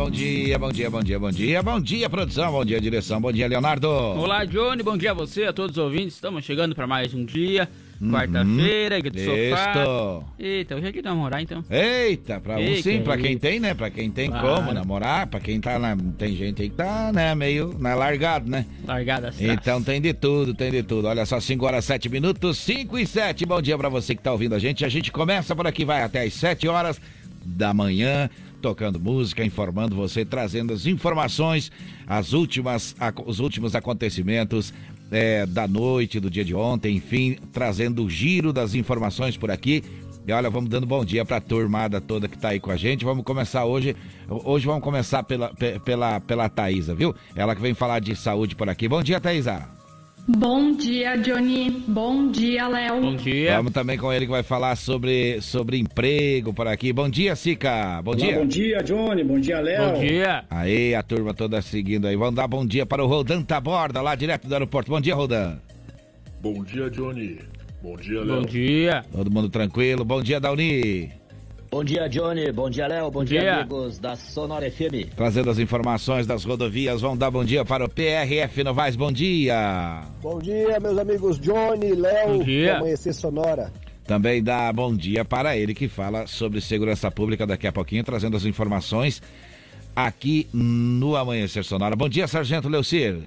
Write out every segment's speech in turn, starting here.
Bom dia, bom dia, bom dia, bom dia, bom dia, produção, bom dia, direção, bom dia, Leonardo. Olá, Johnny, bom dia a você, a todos os ouvintes. Estamos chegando para mais um dia, quarta-feira, aqui do sofá. Isto. Eita, hoje é que namorar então. Eita, pra Ei, sim, pra quem isso. tem, né? Pra quem tem Claro. como namorar, pra quem tá na. Tem gente aí que tá, né, meio na largado, né? Largada as Então tem de tudo, tem de tudo. Olha só, 5 horas 7 minutos, 5 e 7. Bom dia pra você que tá ouvindo a gente. A gente começa por aqui, vai até as 7 horas da manhã, tocando música, informando você, trazendo as informações, as últimas, os últimos acontecimentos é, da noite, do dia de ontem, enfim, trazendo o giro das informações por aqui. E olha, vamos dando bom dia pra turmada toda que tá aí com a gente. Vamos começar hoje. Hoje vamos começar pela, pe- pela, pela Thaísa, viu? Ela que vem falar de saúde por aqui. Bom dia, Thaísa. Bom dia, Johnny. Bom dia, Léo. Bom dia. Vamos também com ele que vai falar sobre, sobre emprego por aqui. Bom dia, Sica. Bom Olá, dia. bom dia, Johnny. Bom dia, Léo. Bom dia. Aí, a turma toda seguindo aí. Vamos dar bom dia para o Rodan Taborda, lá direto do aeroporto. Bom dia, Rodan. Bom dia, Johnny. Bom dia, Bom Léo. dia. Todo mundo tranquilo. Bom dia, Dauni. Bom dia, Johnny. Bom dia, Léo. Bom, dia, dia. amigos da Sonora FM. Trazendo as informações das rodovias. Vamos dar bom dia para o PRF Novaes. Bom dia. Bom dia, meus amigos Johnny, Léo, Bom dia. do Amanhecer Sonora. Também dá bom dia para ele que fala sobre segurança pública daqui a pouquinho, trazendo as informações aqui no Amanhecer Sonora. Bom dia, Sargento Leucir.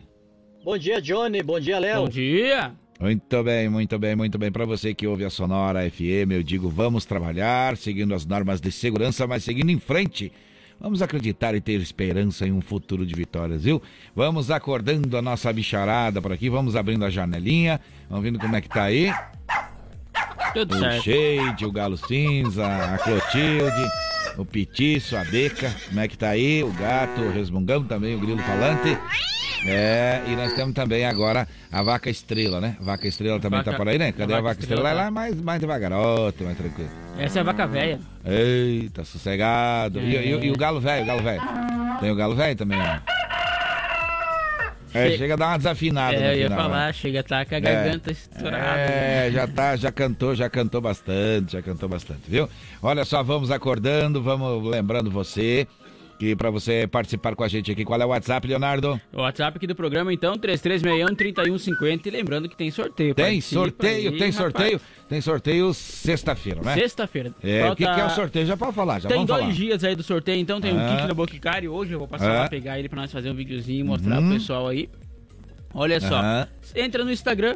Bom dia, Johnny. Bom dia, Léo. Bom dia. Muito bem, muito bem, muito bem. Para você que ouve a Sonora FM, eu digo, vamos trabalhar, seguindo as normas de segurança, mas seguindo em frente. Vamos acreditar e ter esperança em um futuro de vitórias, viu? Vamos acordando a nossa bicharada por aqui, vamos abrindo a janelinha, vamos vendo como é que tá aí. Tudo O certo. Shade, o Galo Cinza, a Clotilde, o Petiço, a Beca, como é que tá aí? O Gato, o Resmungão também, o Grilo Falante. É, e nós temos também agora a Vaca Estrela, né? Vaca Estrela também Vaca- tá por aí, né? Cadê a a Vaca Vaca Estrela? Lá, tá. lá mais, mais devagarote, mais tranquilo. Essa é a vaca velha. Eita, sossegado. E, e- e o Galo Velho, o Galo Velho. Tem o Galo Velho também, ó. É, Che- chega a dar uma desafinada É, eu ia final, né? falar, chega a tá com a garganta estourada. É, já tá, já cantou, já cantou bastante, já cantou bastante, viu? Olha só, vamos acordando, vamos lembrando você que para você participar com a gente aqui, qual é o WhatsApp, Leonardo? O WhatsApp aqui do programa, então, 3361-3150. E lembrando que tem sorteio. Tem Participa sorteio, aí, tem rapaz. sorteio, tem sorteio sexta-feira, né? Sexta-feira. É, o que, Falta- que é o sorteio? Já pode falar, já Tem dois falar. dias aí do sorteio, então tem um Ah. kit da Boquicário. Hoje eu vou passar Ah. lá pegar ele pra nós fazer um videozinho e mostrar Uhum. pro pessoal aí. Olha só, Aham. entra no Instagram,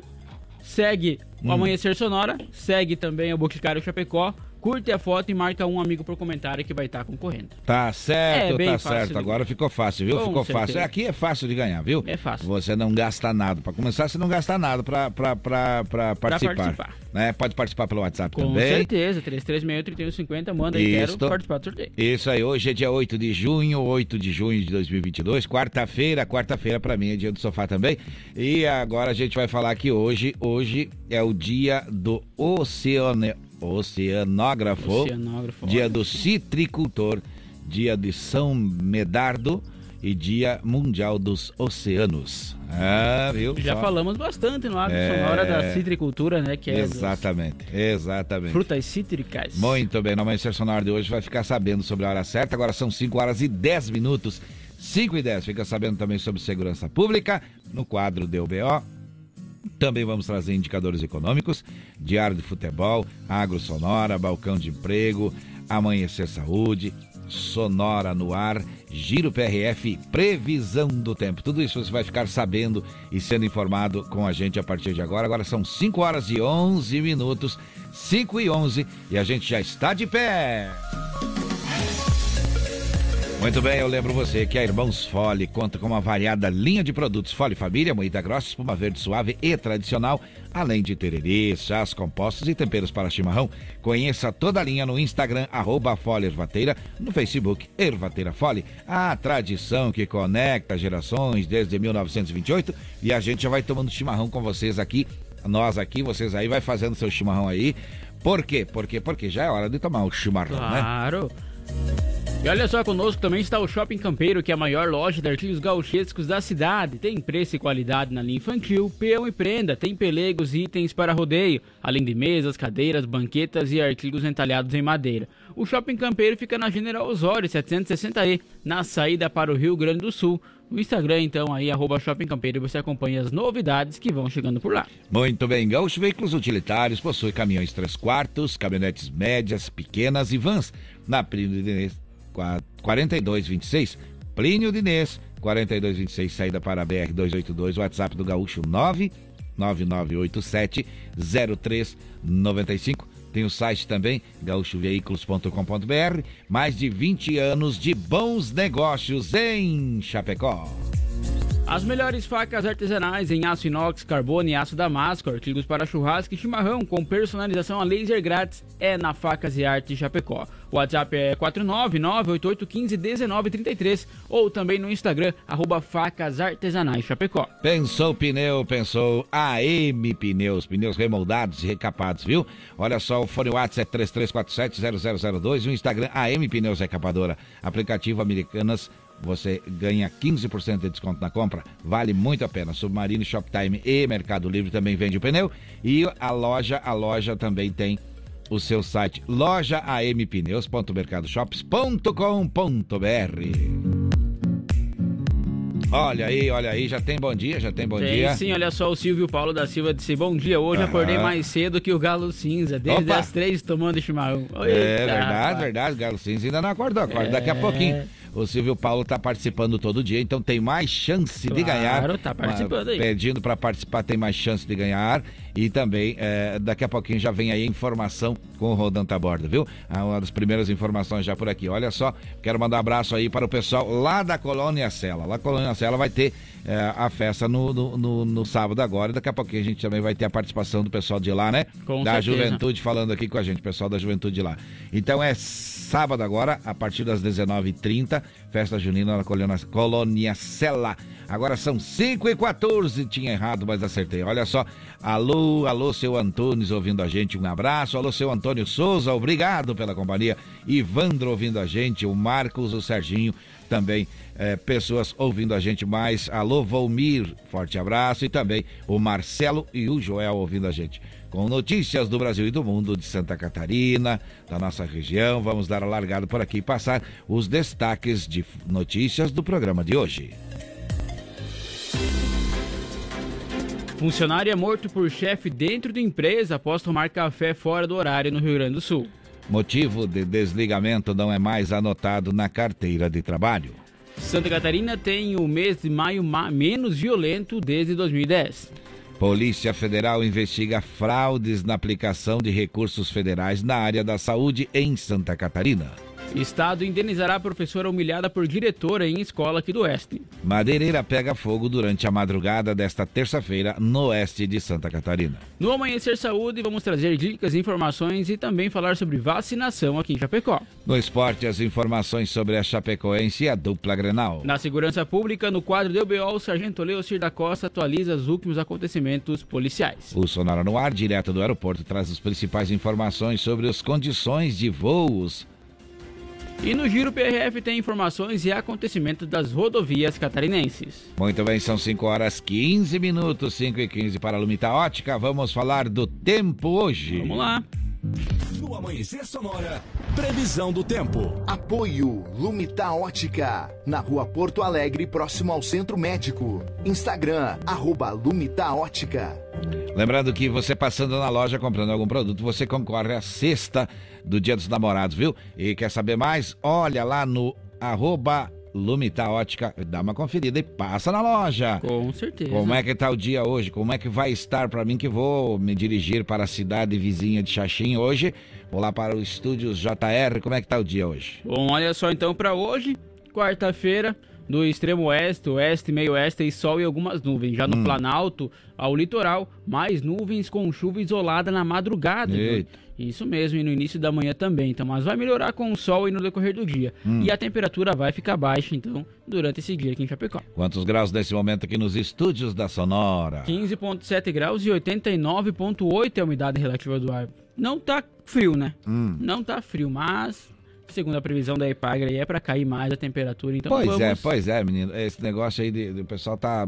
segue Hum. o Amanhecer Sonora, segue também o Boquicário Chapecó, curte a foto e marca um amigo por comentário que vai estar concorrendo. Tá certo, É, tá certo. Agora ficou fácil, viu? Com ficou certeza. fácil. Aqui é fácil de ganhar, viu? É fácil. Você não gasta nada. Pra começar, você não gasta nada pra, pra, pra, pra participar. participar. Né? Pode participar pelo WhatsApp Com também. certeza, 3361-3150, manda aí, quero participar do sorteio. Isso aí, hoje é dia 8 de junho, 8 de junho de 2022, quarta-feira, quarta-feira pra mim é dia do sofá também. E agora a gente vai falar que hoje, hoje é o dia do oceane, oceanógrafo, Oceanógrafo. dia do citricultor, dia de São Medardo e dia mundial dos oceanos. Ah, viu? Já Só- falamos bastante no hábito É. sonora da citricultura, né? Que é Exatamente, exatamente. frutas cítricas. Muito bem, no Amanhecer Sonora de hoje vai ficar sabendo sobre a hora certa. Agora são 5 horas e 10 minutos. 5 e 10. Fica sabendo também sobre segurança pública no quadro DUBO. Também vamos trazer indicadores econômicos, diário de futebol, agro sonora, balcão de emprego, amanhecer saúde, sonora no ar, giro PRF, previsão do tempo. Tudo isso você vai ficar sabendo e sendo informado com a gente a partir de agora. Agora são 5 horas e 11 minutos, 5 e 11 e a gente já está de pé. Muito bem, eu lembro você que a Irmãos Fole conta com uma variada linha de produtos Fole Família, moída grossa, espuma verde suave e tradicional, além de tererê, chás, compostos e temperos para chimarrão. Conheça toda a linha no Instagram, arroba Fole Ervateira, no Facebook Ervateira Fole, a tradição que conecta gerações desde 1928 e a gente já vai tomando chimarrão com vocês aqui, nós aqui, vocês aí, vai fazendo seu chimarrão aí. Por quê? Porque, porque já é hora de tomar o chimarrão, né? Claro. E olha só, conosco também está o Shopping Campeiro, que é a maior loja de artigos gauchescos da cidade. Tem preço e qualidade na linha infantil, peão e prenda. Tem pelegos e itens para rodeio, além de mesas, cadeiras, banquetas e artigos entalhados em madeira. O Shopping Campeiro fica na General Osório, 760E, na saída para o Rio Grande do Sul. No Instagram, então, aí, arroba Shopping Campeiro, você acompanha as novidades que vão chegando por lá. Muito bem, Gaúcho Veículos Utilitários possui caminhões 3 quartos, caminhonetes médias, pequenas e vans. Na Plínio Dinês 4226, Plínio Dinês 4226, saída para a BR 282, WhatsApp do Gaúcho 99987 0395. Tem o site também, gaúchoveículos.com.br. Mais de 20 anos de bons negócios em Chapecó. As melhores facas artesanais em aço inox, carbono e aço damasco, artigos para churrasco e chimarrão com personalização a laser grátis é na Facas e Arte Chapecó. O WhatsApp é 49988151933 ou também no Instagram, arroba Facas Artesanais Chapecó. Pensou pneu, pensou AM Pneus, pneus remoldados e recapados, viu? Olha só, o fone WhatsApp é 33470002 e o Instagram AM Pneus Recapadora. Aplicativo Americanas você ganha 15% de desconto na compra, vale muito a pena. Submarino, Shoptime e Mercado Livre também vende o pneu e a loja, a loja também tem o seu site lojaampneus.mercadoshops.com.br. Olha aí, olha aí, já tem bom dia, já tem bom tem, dia. Sim, olha só, o Silvio Paulo da Silva disse: Bom dia, hoje Aham. acordei mais cedo que o Galo Cinza, desde Opa. as três tomando chimarrão. É verdade, rapaz. verdade. Galo Cinza ainda não acordou, acorda daqui a É. pouquinho. O Silvio Paulo está participando todo dia, então tem mais chance de Claro, ganhar. tá participando aí. Pedindo para participar, tem mais chance de ganhar. E também, é, daqui a pouquinho já vem aí a informação com o Rodando a Bordo, viu? Ah, Uma das primeiras informações já por aqui. Olha só, quero mandar um abraço aí para o pessoal lá da Colônia Sela. Lá Colônia Sela vai ter é, a festa no, no, no- no sábado agora. E daqui a pouquinho a gente também vai ter a participação do pessoal de lá, né? Com da certeza. juventude falando aqui com a gente, pessoal da juventude de lá. Então é sábado agora, a partir das 19h30, festa junina na Colônia, Colônia Sela. Agora são 5 e 14 tinha errado, mas acertei. Olha só, alô, alô, seu Antunes ouvindo a gente, um abraço. Alô, seu Antônio Souza, obrigado pela companhia. Ivandro ouvindo a gente, o Marcos, o Serginho, também eh, pessoas ouvindo a gente mais. Alô, Volmir, forte abraço. E também o Marcelo e o Joel ouvindo a gente. Com notícias do Brasil e do mundo, de Santa Catarina, da nossa região. Vamos dar a largada por aqui e passar os destaques de notícias do programa de hoje. Funcionário é morto por chefe dentro de empresa após tomar café fora do horário no Rio Grande do Sul. Motivo de desligamento não é mais anotado na carteira de trabalho. Santa Catarina tem o mês de maio ma- menos violento desde 2010. Polícia Federal investiga fraudes na aplicação de recursos federais na área da saúde em Santa Catarina. Estado indenizará professora humilhada por diretora em escola aqui do Oeste. Madeireira pega fogo durante a madrugada desta terça-feira no oeste de Santa Catarina. No Amanhecer Saúde, vamos trazer dicas, informações e também falar sobre vacinação aqui em Chapecó. No esporte, as informações sobre a Chapecoense e a dupla Grenal. Na segurança pública, no quadro do UBO, o Sargento Leocir da Costa atualiza os últimos acontecimentos policiais. O Sonora no Ar, direto do aeroporto, traz as principais informações sobre as condições de voos. E no Giro PRF tem informações e acontecimentos das rodovias catarinenses. Muito bem, são 5 horas 15 minutos, 5 e 15 para a Lumita Ótica. Vamos falar do tempo hoje. Vamos lá. No Amanhecer Sonora, previsão do tempo. Apoio Lumita Ótica, na rua Porto Alegre, próximo ao Centro Médico. Instagram, arroba Lumita Ótica. Lembrando que você passando na loja comprando algum produto, você concorre à sexta do Dia dos Namorados, viu? E quer saber mais? Olha lá no arroba Lumita Ótica, dá uma conferida e passa na loja. Com certeza. Como é que tá o dia hoje? Como é que vai estar para mim que vou me dirigir para a cidade vizinha de Xaxim hoje? Vou lá para o estúdios JR. Como é que tá o dia hoje? Bom, olha só então para hoje. quarta-feira, no extremo oeste, oeste, meio oeste e sol e algumas nuvens. Já no Hum. Planalto, ao litoral, mais nuvens com chuva isolada na madrugada. Eita. Isso mesmo, e no início da manhã também. Então, mas vai melhorar com o sol e no decorrer do dia. Hum. E a temperatura vai ficar baixa, então, durante esse dia aqui em Chapecó. Quantos graus nesse momento aqui nos estúdios da Sonora? 15,7 graus e 89,8 é a umidade relativa do ar. Não tá frio, né? Hum. Não tá frio, mas segundo a previsão da Epagre aí é para cair mais a temperatura. Então Pois vamos... é, pois é, menino. Esse negócio aí de, de- o pessoal tá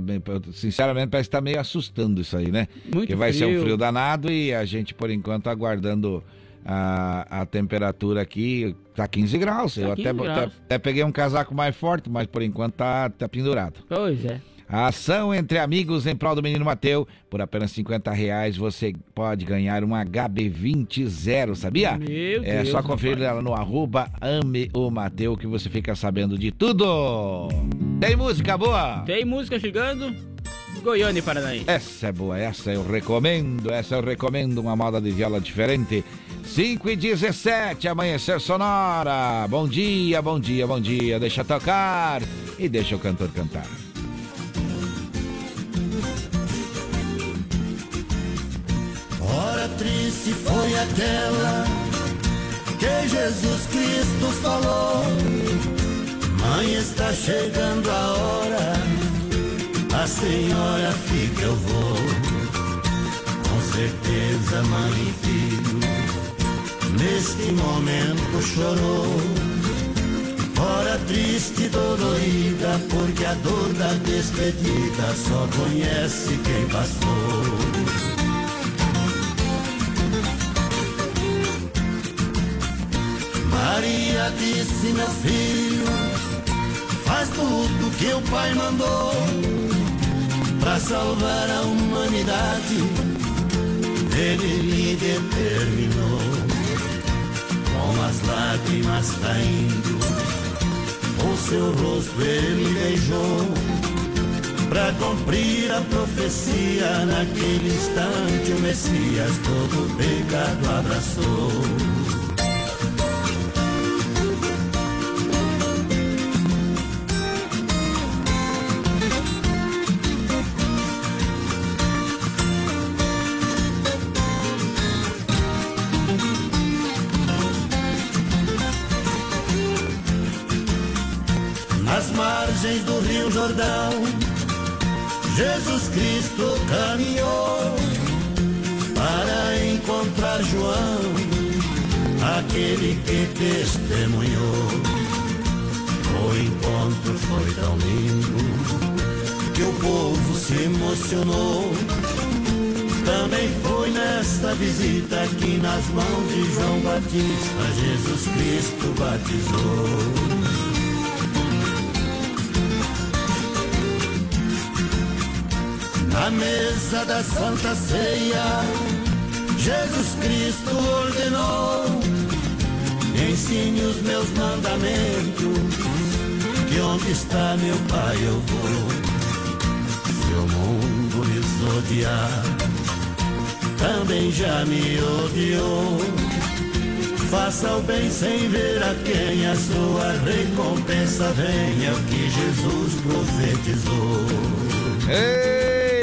sinceramente parece que tá meio assustando isso aí, né? Muito que vai ser um frio. frio danado e a gente por enquanto aguardando a, a temperatura aqui tá 15 graus. Tá Eu 15 até, graus. até, até peguei um casaco mais forte, mas por enquanto tá, tá pendurado. Pois é. A ação entre amigos em prol do menino Mateu. Por apenas 50 reais você pode ganhar um HB20 zero, sabia? Meu é Deus, só conferir ela no arroba ame o Mateu que você fica sabendo de tudo. Tem música boa? Tem música chegando. Goiânia e Paranaí. Essa é boa, essa eu recomendo, essa eu recomendo, uma moda de viola diferente. 5 e 17, amanhecer sonora. Bom dia, bom dia, bom dia. Deixa tocar e deixa o cantor cantar. Triste foi aquela que Jesus Cristo falou. Mãe, está chegando a hora, a senhora fica, eu vou. Com certeza, mãe e filho, neste momento chorou. Hora triste e dolorida, porque a dor da despedida só conhece quem passou. Maria disse, meu filho, faz tudo que o pai mandou para salvar a humanidade. Ele lhe determinou, com as lágrimas caindo, o seu rosto ele beijou. Para cumprir a profecia, naquele instante o Messias todo pecado abraçou. Jordão, Jesus Cristo caminhou para encontrar João, aquele que testemunhou. O encontro foi tão lindo que o povo se emocionou. Também foi nesta visita que nas mãos de João Batista Jesus Cristo batizou. Na mesa da Santa Ceia, Jesus Cristo ordenou: ensine os meus mandamentos, que onde está meu Pai eu vou. Se o mundo lhes odiar, também já me odiou. Faça o bem sem ver a quem a sua recompensa venha, o que Jesus profetizou.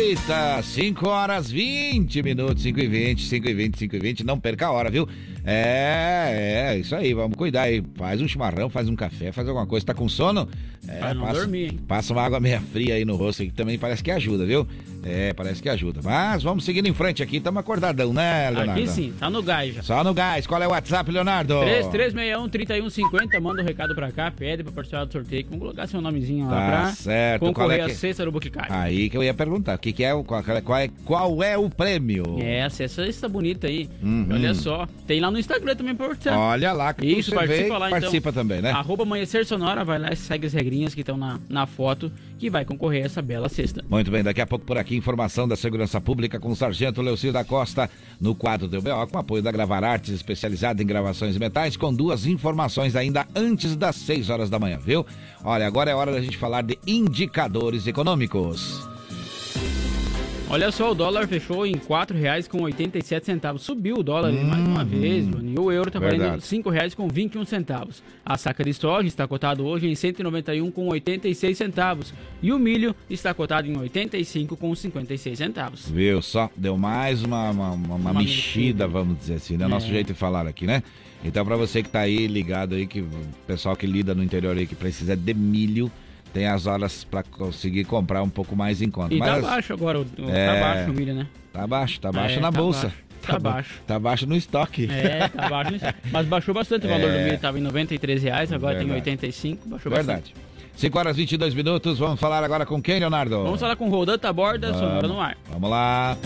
Eita, 5 horas 20 minutos, 5 e 20, 5 e 20, 5 e 20, não perca a hora, viu? É, é, isso aí, vamos cuidar aí. Faz um chimarrão, faz um café, faz alguma coisa. Tá com sono? É, Pra não passa, dormir, hein? Passa uma água meia fria aí no rosto, que também parece que ajuda, viu? É, parece que ajuda. Mas vamos seguindo em frente aqui, estamos acordadão, né, Leonardo? Aqui sim, tá no gás já. Só no gás. Qual é o WhatsApp, Leonardo? 3361-3150, manda um recado pra cá, pede pra participar do sorteio, vamos colocar seu nomezinho lá Tá pra certo. Qual concorrer é à que- cesta do Boticário. Aí que eu ia perguntar, o que, que é o qual, qual é, qual é o prêmio? É, a cesta bonita aí. Uhum. Olha só. Tem lá no Instagram também pra participar. Olha lá que Isso, participa vê, lá então. participa também, né? Arroba Amanhecer Sonora, vai lá e segue as regrinhas que estão na, na foto, que vai concorrer a essa bela cesta. Muito bem, daqui a pouco por aqui, informação da Segurança Pública com o Sargento Leucio da Costa, no quadro do BO, com apoio da Gravar Artes, especializada em gravações de metais, com duas informações ainda antes das 6 horas da manhã, viu? Olha, agora é hora da gente falar de indicadores econômicos. Olha só, o dólar fechou em R$ 4,87. Subiu o dólar hum, mais uma vez, Johnny. E o euro está valendo R$ 5,21. A saca de soja está cotado hoje em R$ 191,86. E o milho está cotado em R$ 85,56. Viu só? Deu mais uma, uma, uma, uma mexida, vamos dizer assim, né? É. Nosso jeito de falar aqui, né? Então, para você que está aí ligado aí, que o pessoal que lida no interior aí, que precisa de milho tem as horas para conseguir comprar um pouco mais em conta. E tá Mas, tá baixo agora, o, é, tá baixo o milho, né? Tá baixo, tá baixo é, na tá bolsa. Baixo. Tá, tá baixo. Tá baixo no estoque. É, tá baixo no estoque. Mas baixou bastante o valor é... do milho, tava em 93 reais, agora Verdade. tem 85, baixou Verdade. bastante. 5 horas e 22 minutos, vamos falar agora com quem, Leonardo? Vamos falar com o Rodan Taborda, vamos. Sonora no ar. Vamos lá.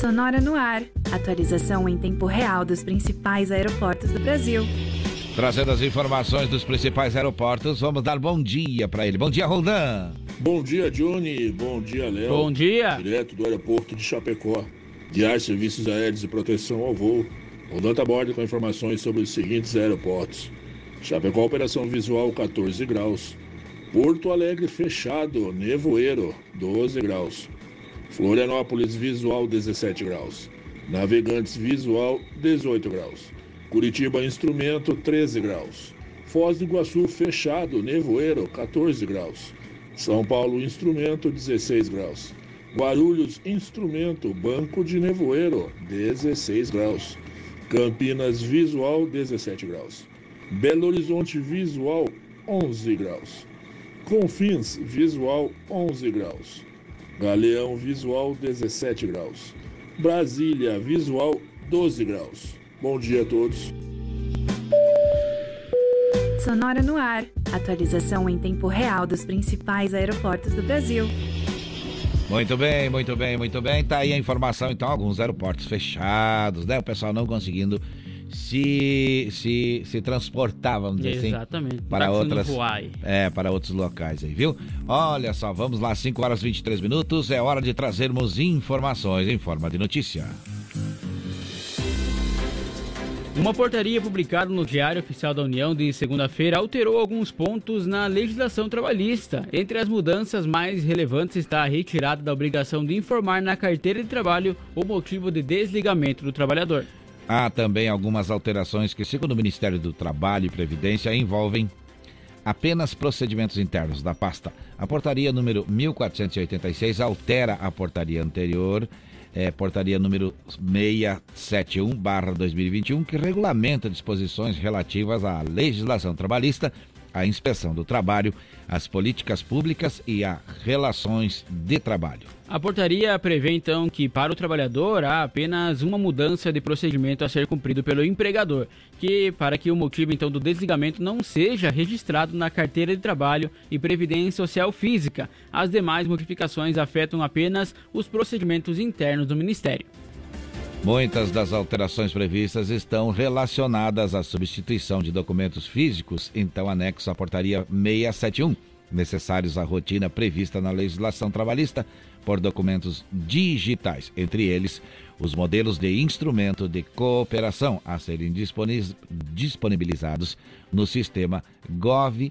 Sonora no ar. Atualização em tempo real dos principais aeroportos do Brasil. Trazendo as informações dos principais aeroportos, vamos dar bom dia para ele. Bom dia, Roldan. Bom dia, Johnny. Bom dia, Léo. Bom dia. Direto do aeroporto de Chapecó. Diário Serviços Aéreos e Proteção ao Voo. Roldan tá bordo com informações sobre os seguintes aeroportos. Chapecó, operação visual 14 graus. Porto Alegre fechado, nevoeiro 12 graus. Florianópolis visual 17 graus. Navegantes visual 18 graus. Curitiba Instrumento 13 graus. Foz do Iguaçu fechado, nevoeiro 14 graus. São Paulo Instrumento 16 graus. Guarulhos Instrumento Banco de Nevoeiro 16 graus. Campinas Visual 17 graus. Belo Horizonte Visual 11 graus. Confins Visual 11 graus. Galeão Visual 17 graus. Brasília Visual 12 graus. Bom dia a todos. Sonora no ar. Atualização em tempo real dos principais aeroportos do Brasil. Muito bem, muito bem, muito bem. Tá aí a informação, então, alguns aeroportos fechados, né? O pessoal não conseguindo se se, se transportar, vamos dizer assim, Exatamente. assim, para outras é, para outros locais aí, viu? Olha só, vamos lá, 5 horas e 23 minutos, é hora de trazermos informações em forma de notícia. Uma portaria publicada no Diário Oficial da União de segunda-feira alterou alguns pontos na legislação trabalhista. Entre as mudanças mais relevantes está a retirada da obrigação de informar na carteira de trabalho o motivo de desligamento do trabalhador. Há também algumas alterações que, segundo o Ministério do Trabalho e Previdência, envolvem apenas procedimentos internos da pasta. A portaria número 1486 altera a portaria anterior é, portaria número 671/2021, que regulamenta disposições relativas à legislação trabalhista, à inspeção do trabalho, às políticas públicas e a relações de trabalho. A portaria prevê então que para o trabalhador há apenas uma mudança de procedimento a ser cumprido pelo empregador, que para que o motivo então do desligamento não seja registrado na carteira de trabalho e previdência social física. As demais modificações afetam apenas os procedimentos internos do ministério. Muitas das alterações previstas estão relacionadas à substituição de documentos físicos, então anexo à portaria 671 necessários à rotina prevista na legislação trabalhista por documentos digitais, entre eles os modelos de instrumento de cooperação a serem disponibilizados no sistema gov.br.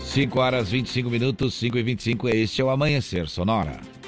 5 horas 25 minutos, 5 e 25, este é o Amanhecer Sonora.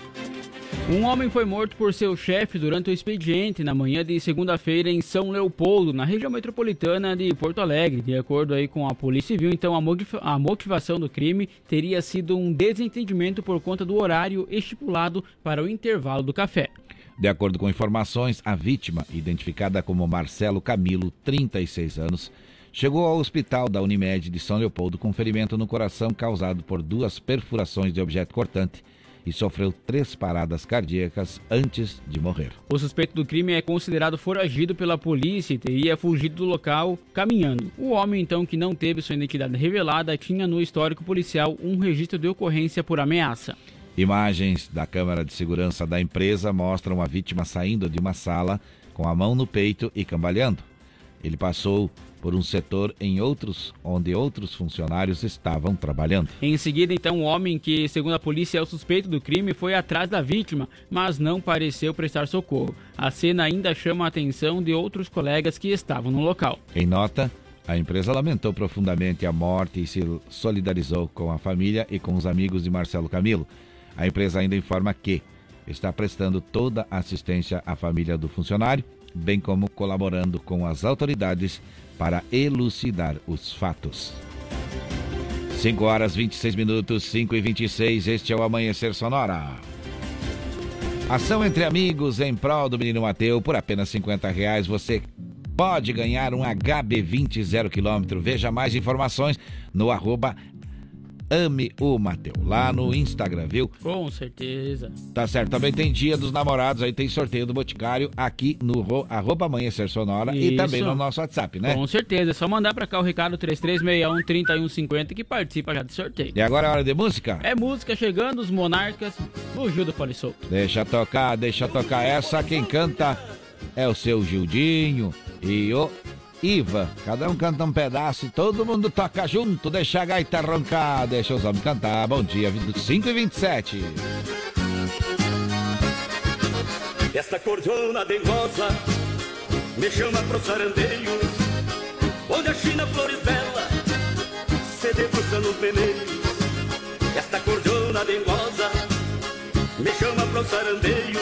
Um homem foi morto por seu chefe durante o expediente na manhã de segunda-feira em São Leopoldo, na região metropolitana de Porto Alegre. De acordo aí com a Polícia Civil, então a motivação do crime teria sido um desentendimento por conta do horário estipulado para o intervalo do café. De acordo com informações, a vítima, identificada como Marcelo Camilo, 36 anos, chegou ao hospital da Unimed de São Leopoldo com ferimento no coração causado por duas perfurações de objeto cortante e sofreu três paradas cardíacas antes de morrer. O suspeito do crime é considerado foragido pela polícia e teria fugido do local caminhando. O homem, então, que não teve sua identidade revelada, tinha no histórico policial um registro de ocorrência por ameaça. Imagens da câmera de segurança da empresa mostram a vítima saindo de uma sala com a mão no peito e cambaleando. Ele passou por um setor em outros onde outros funcionários estavam trabalhando. Em seguida, então, o homem que, segundo a polícia, é o suspeito do crime, foi atrás da vítima, mas não pareceu prestar socorro. A cena ainda chama a atenção de outros colegas que estavam no local. Em nota, A empresa lamentou profundamente a morte e se solidarizou com a família e com os amigos de Marcelo Camilo. A empresa ainda informa que está prestando toda a assistência à família do funcionário, bem como colaborando com as autoridades para elucidar os fatos. 5 horas 26 minutos, 5 e 26, este é o Amanhecer Sonora. Ação entre amigos em prol do menino Mateu, por apenas 50 reais você pode ganhar um HB20 0 km. Veja mais informações no arroba Ame o Mateu, lá no Instagram, viu? Com certeza. Tá certo. Também tem Dia dos Namorados, aí tem sorteio do Boticário aqui no ro, arroba Amanhecer Sonora Isso. e também no nosso WhatsApp, né? Com certeza. É só mandar pra cá o recado 3361-3150 que participa já do sorteio. E agora é hora de música? É música chegando, os monarcas, o Gil do. Deixa tocar, deixa tocar. Essa quem canta é o seu Gildinho e o Iva. Cada um canta um pedaço e todo mundo toca junto. Deixa a gaita roncar, deixa os homens cantar. Bom dia, 25 e 27. Esta cordiona dengosa me chama pro sarandeio, onde a China flores bela se debruça nos meneios. Esta cordiona dengosa me chama pro sarandeio,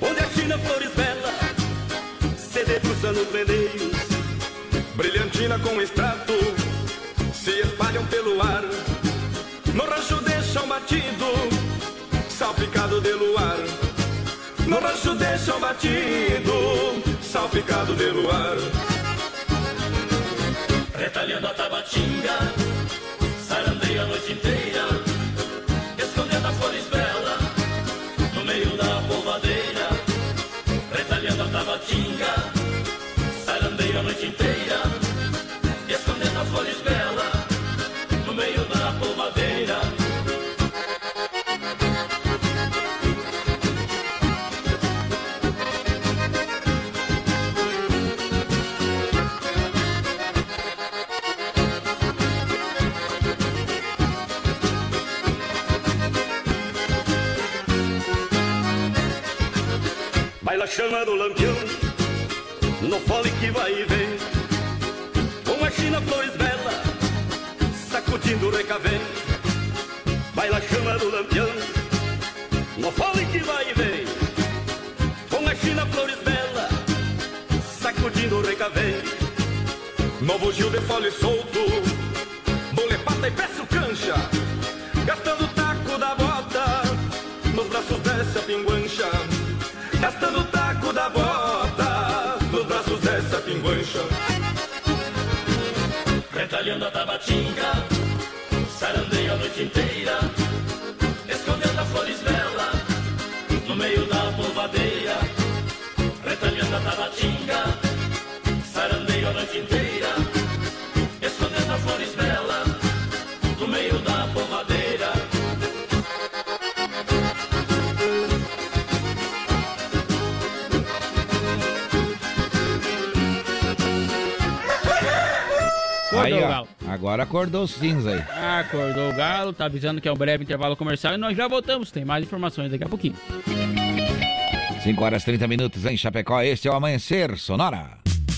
onde a China flores bela debruça nos meneios. Brilhantina com extrato se espalham pelo ar, no rancho deixam batido, salpicado de luar. No rancho deixam batido, salpicado de luar. Retalhando a tabatinga, Baila chama do lampião. No fole que vai e vem Com a china flores bela Sacudindo o recavém Baila chama do lampião No fole que vai e vem Com a china flores bela Sacudindo o recavém Novo Gil de fole solto Bolepata e peço pinguancha Retalhando a tabatinga Sarandeia a noite inteira Escondendo as flores bela No meio da polvadeira. Retalhando a tabatinga Sarandeia a noite inteira agora acordou os cinza aí. Acordou o galo, tá avisando que é um breve intervalo comercial e nós já voltamos. Tem mais informações daqui a pouquinho. 5 horas 30 minutos em Chapecó. Este é o Amanhecer Sonora.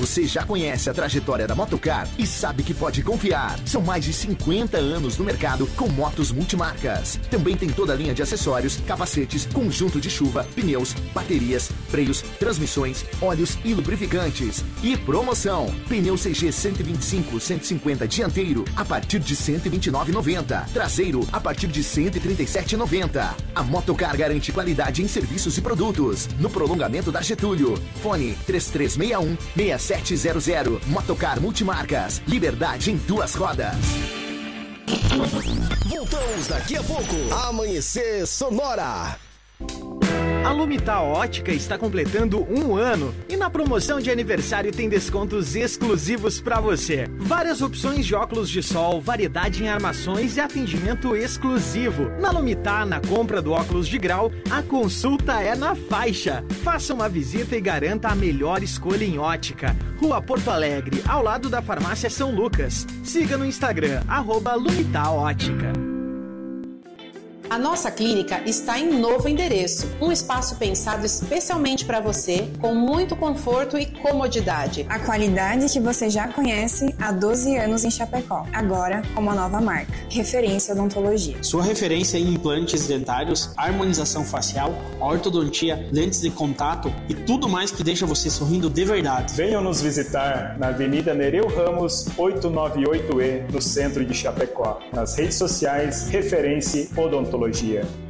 Você já conhece a trajetória da Motocar e sabe que pode confiar. São mais de 50 anos no mercado com motos multimarcas. Também tem toda a linha de acessórios, capacetes, conjunto de chuva, pneus, baterias, freios, transmissões, óleos e lubrificantes. E promoção: pneu CG 125 150 dianteiro a partir de 129,90. Traseiro a partir de 137,90. A Motocar garante qualidade em serviços e produtos. No prolongamento da Getúlio. Fone 3361 6700. Motocar Multimarcas. Liberdade em duas rodas. Voltamos daqui a pouco. Amanhecer Sonora. A Lumita Ótica está completando um ano e na promoção de aniversário tem descontos exclusivos para você. Várias opções de óculos de sol, variedade em armações e atendimento exclusivo. Na Lumita, na compra do óculos de grau, a consulta é na faixa. Faça uma visita e garanta a melhor escolha em ótica. Rua Porto Alegre, ao lado da Farmácia São Lucas. Siga no Instagram, arroba Lumita Ótica. A nossa clínica está em novo endereço, um espaço pensado especialmente para você, com muito conforto e comodidade. A qualidade que você já conhece há 12 anos em Chapecó, agora com uma nova marca, referência odontologia. Sua referência em implantes dentários, harmonização facial, ortodontia, lentes de contato e tudo mais que deixa você sorrindo de verdade. Venham nos visitar na Avenida Nereu Ramos, 898E, no centro de Chapecó. Nas redes sociais, referência odontologia. 类似嘢。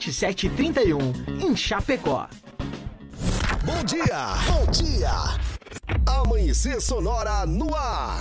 7731, em Chapecó. Bom dia! Bom dia! Amanhecer Sonora no ar.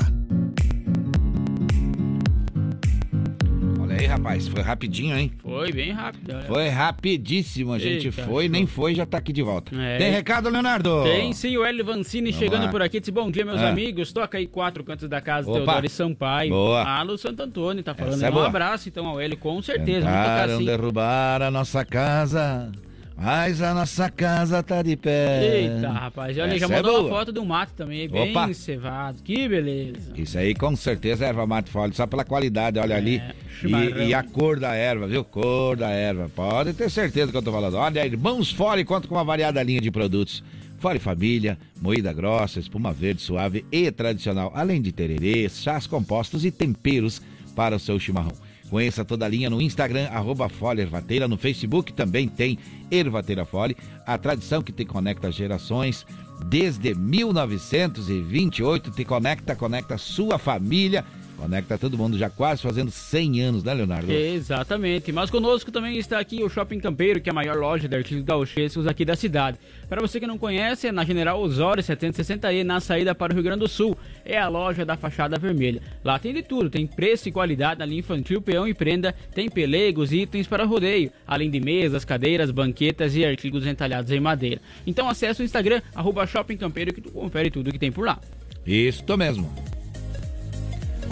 Aí, rapaz, foi rapidinho, hein? Foi bem rápido. Olha. Foi rapidíssimo, a gente Eita, foi, nem foi, já tá aqui de volta. É. Tem recado, Leonardo? Tem sim, o Hélio Vancini Vamos chegando lá. por aqui. Disse, bom dia, meus Ah. amigos. Toca aí quatro cantos da casa, Opa. Teodoro e Sampaio. Boa. Alô, Santo Antônio, tá falando. É um boa. abraço então ao Hélio, com certeza. Tentaram assim. derrubar a nossa casa, mas a nossa casa tá de pé. Eita, rapaz. Olha, já é mandou uma boa. foto do mato também, bem Opa. cevado. Que beleza. Isso aí com certeza é erva mate folha, só pela qualidade, olha ali. chimarrão. E, e a cor da erva, viu? Cor da erva. Pode ter certeza que eu tô falando. Olha, Irmãos Fole conta com uma variada linha de produtos. Fole Família, moída grossa, espuma verde suave e tradicional, além de tererês, chás compostos e temperos para o seu chimarrão. Conheça toda a linha no Instagram, arroba Fole Ervateira, no Facebook também tem Ervateira Fole, a tradição que te conecta gerações. Desde 1928 te conecta, conecta sua família, conecta todo mundo, já quase fazendo 100 anos, né, Leonardo? Exatamente. Mas conosco também está aqui o Shopping Campeiro, que é a maior loja de artigos gauchescos aqui da cidade. Para você que não conhece, é na General Osório 760E, na saída para o Rio Grande do Sul. É a loja da fachada vermelha. Lá tem de tudo, tem preço e qualidade na linha infantil, peão e prenda, tem pelegos e itens para rodeio, além de mesas, cadeiras, banquetas e artigos entalhados em madeira. Então acesse o Instagram, arroba Shopping Campeiro, que tu confere tudo que tem por lá. Isso mesmo.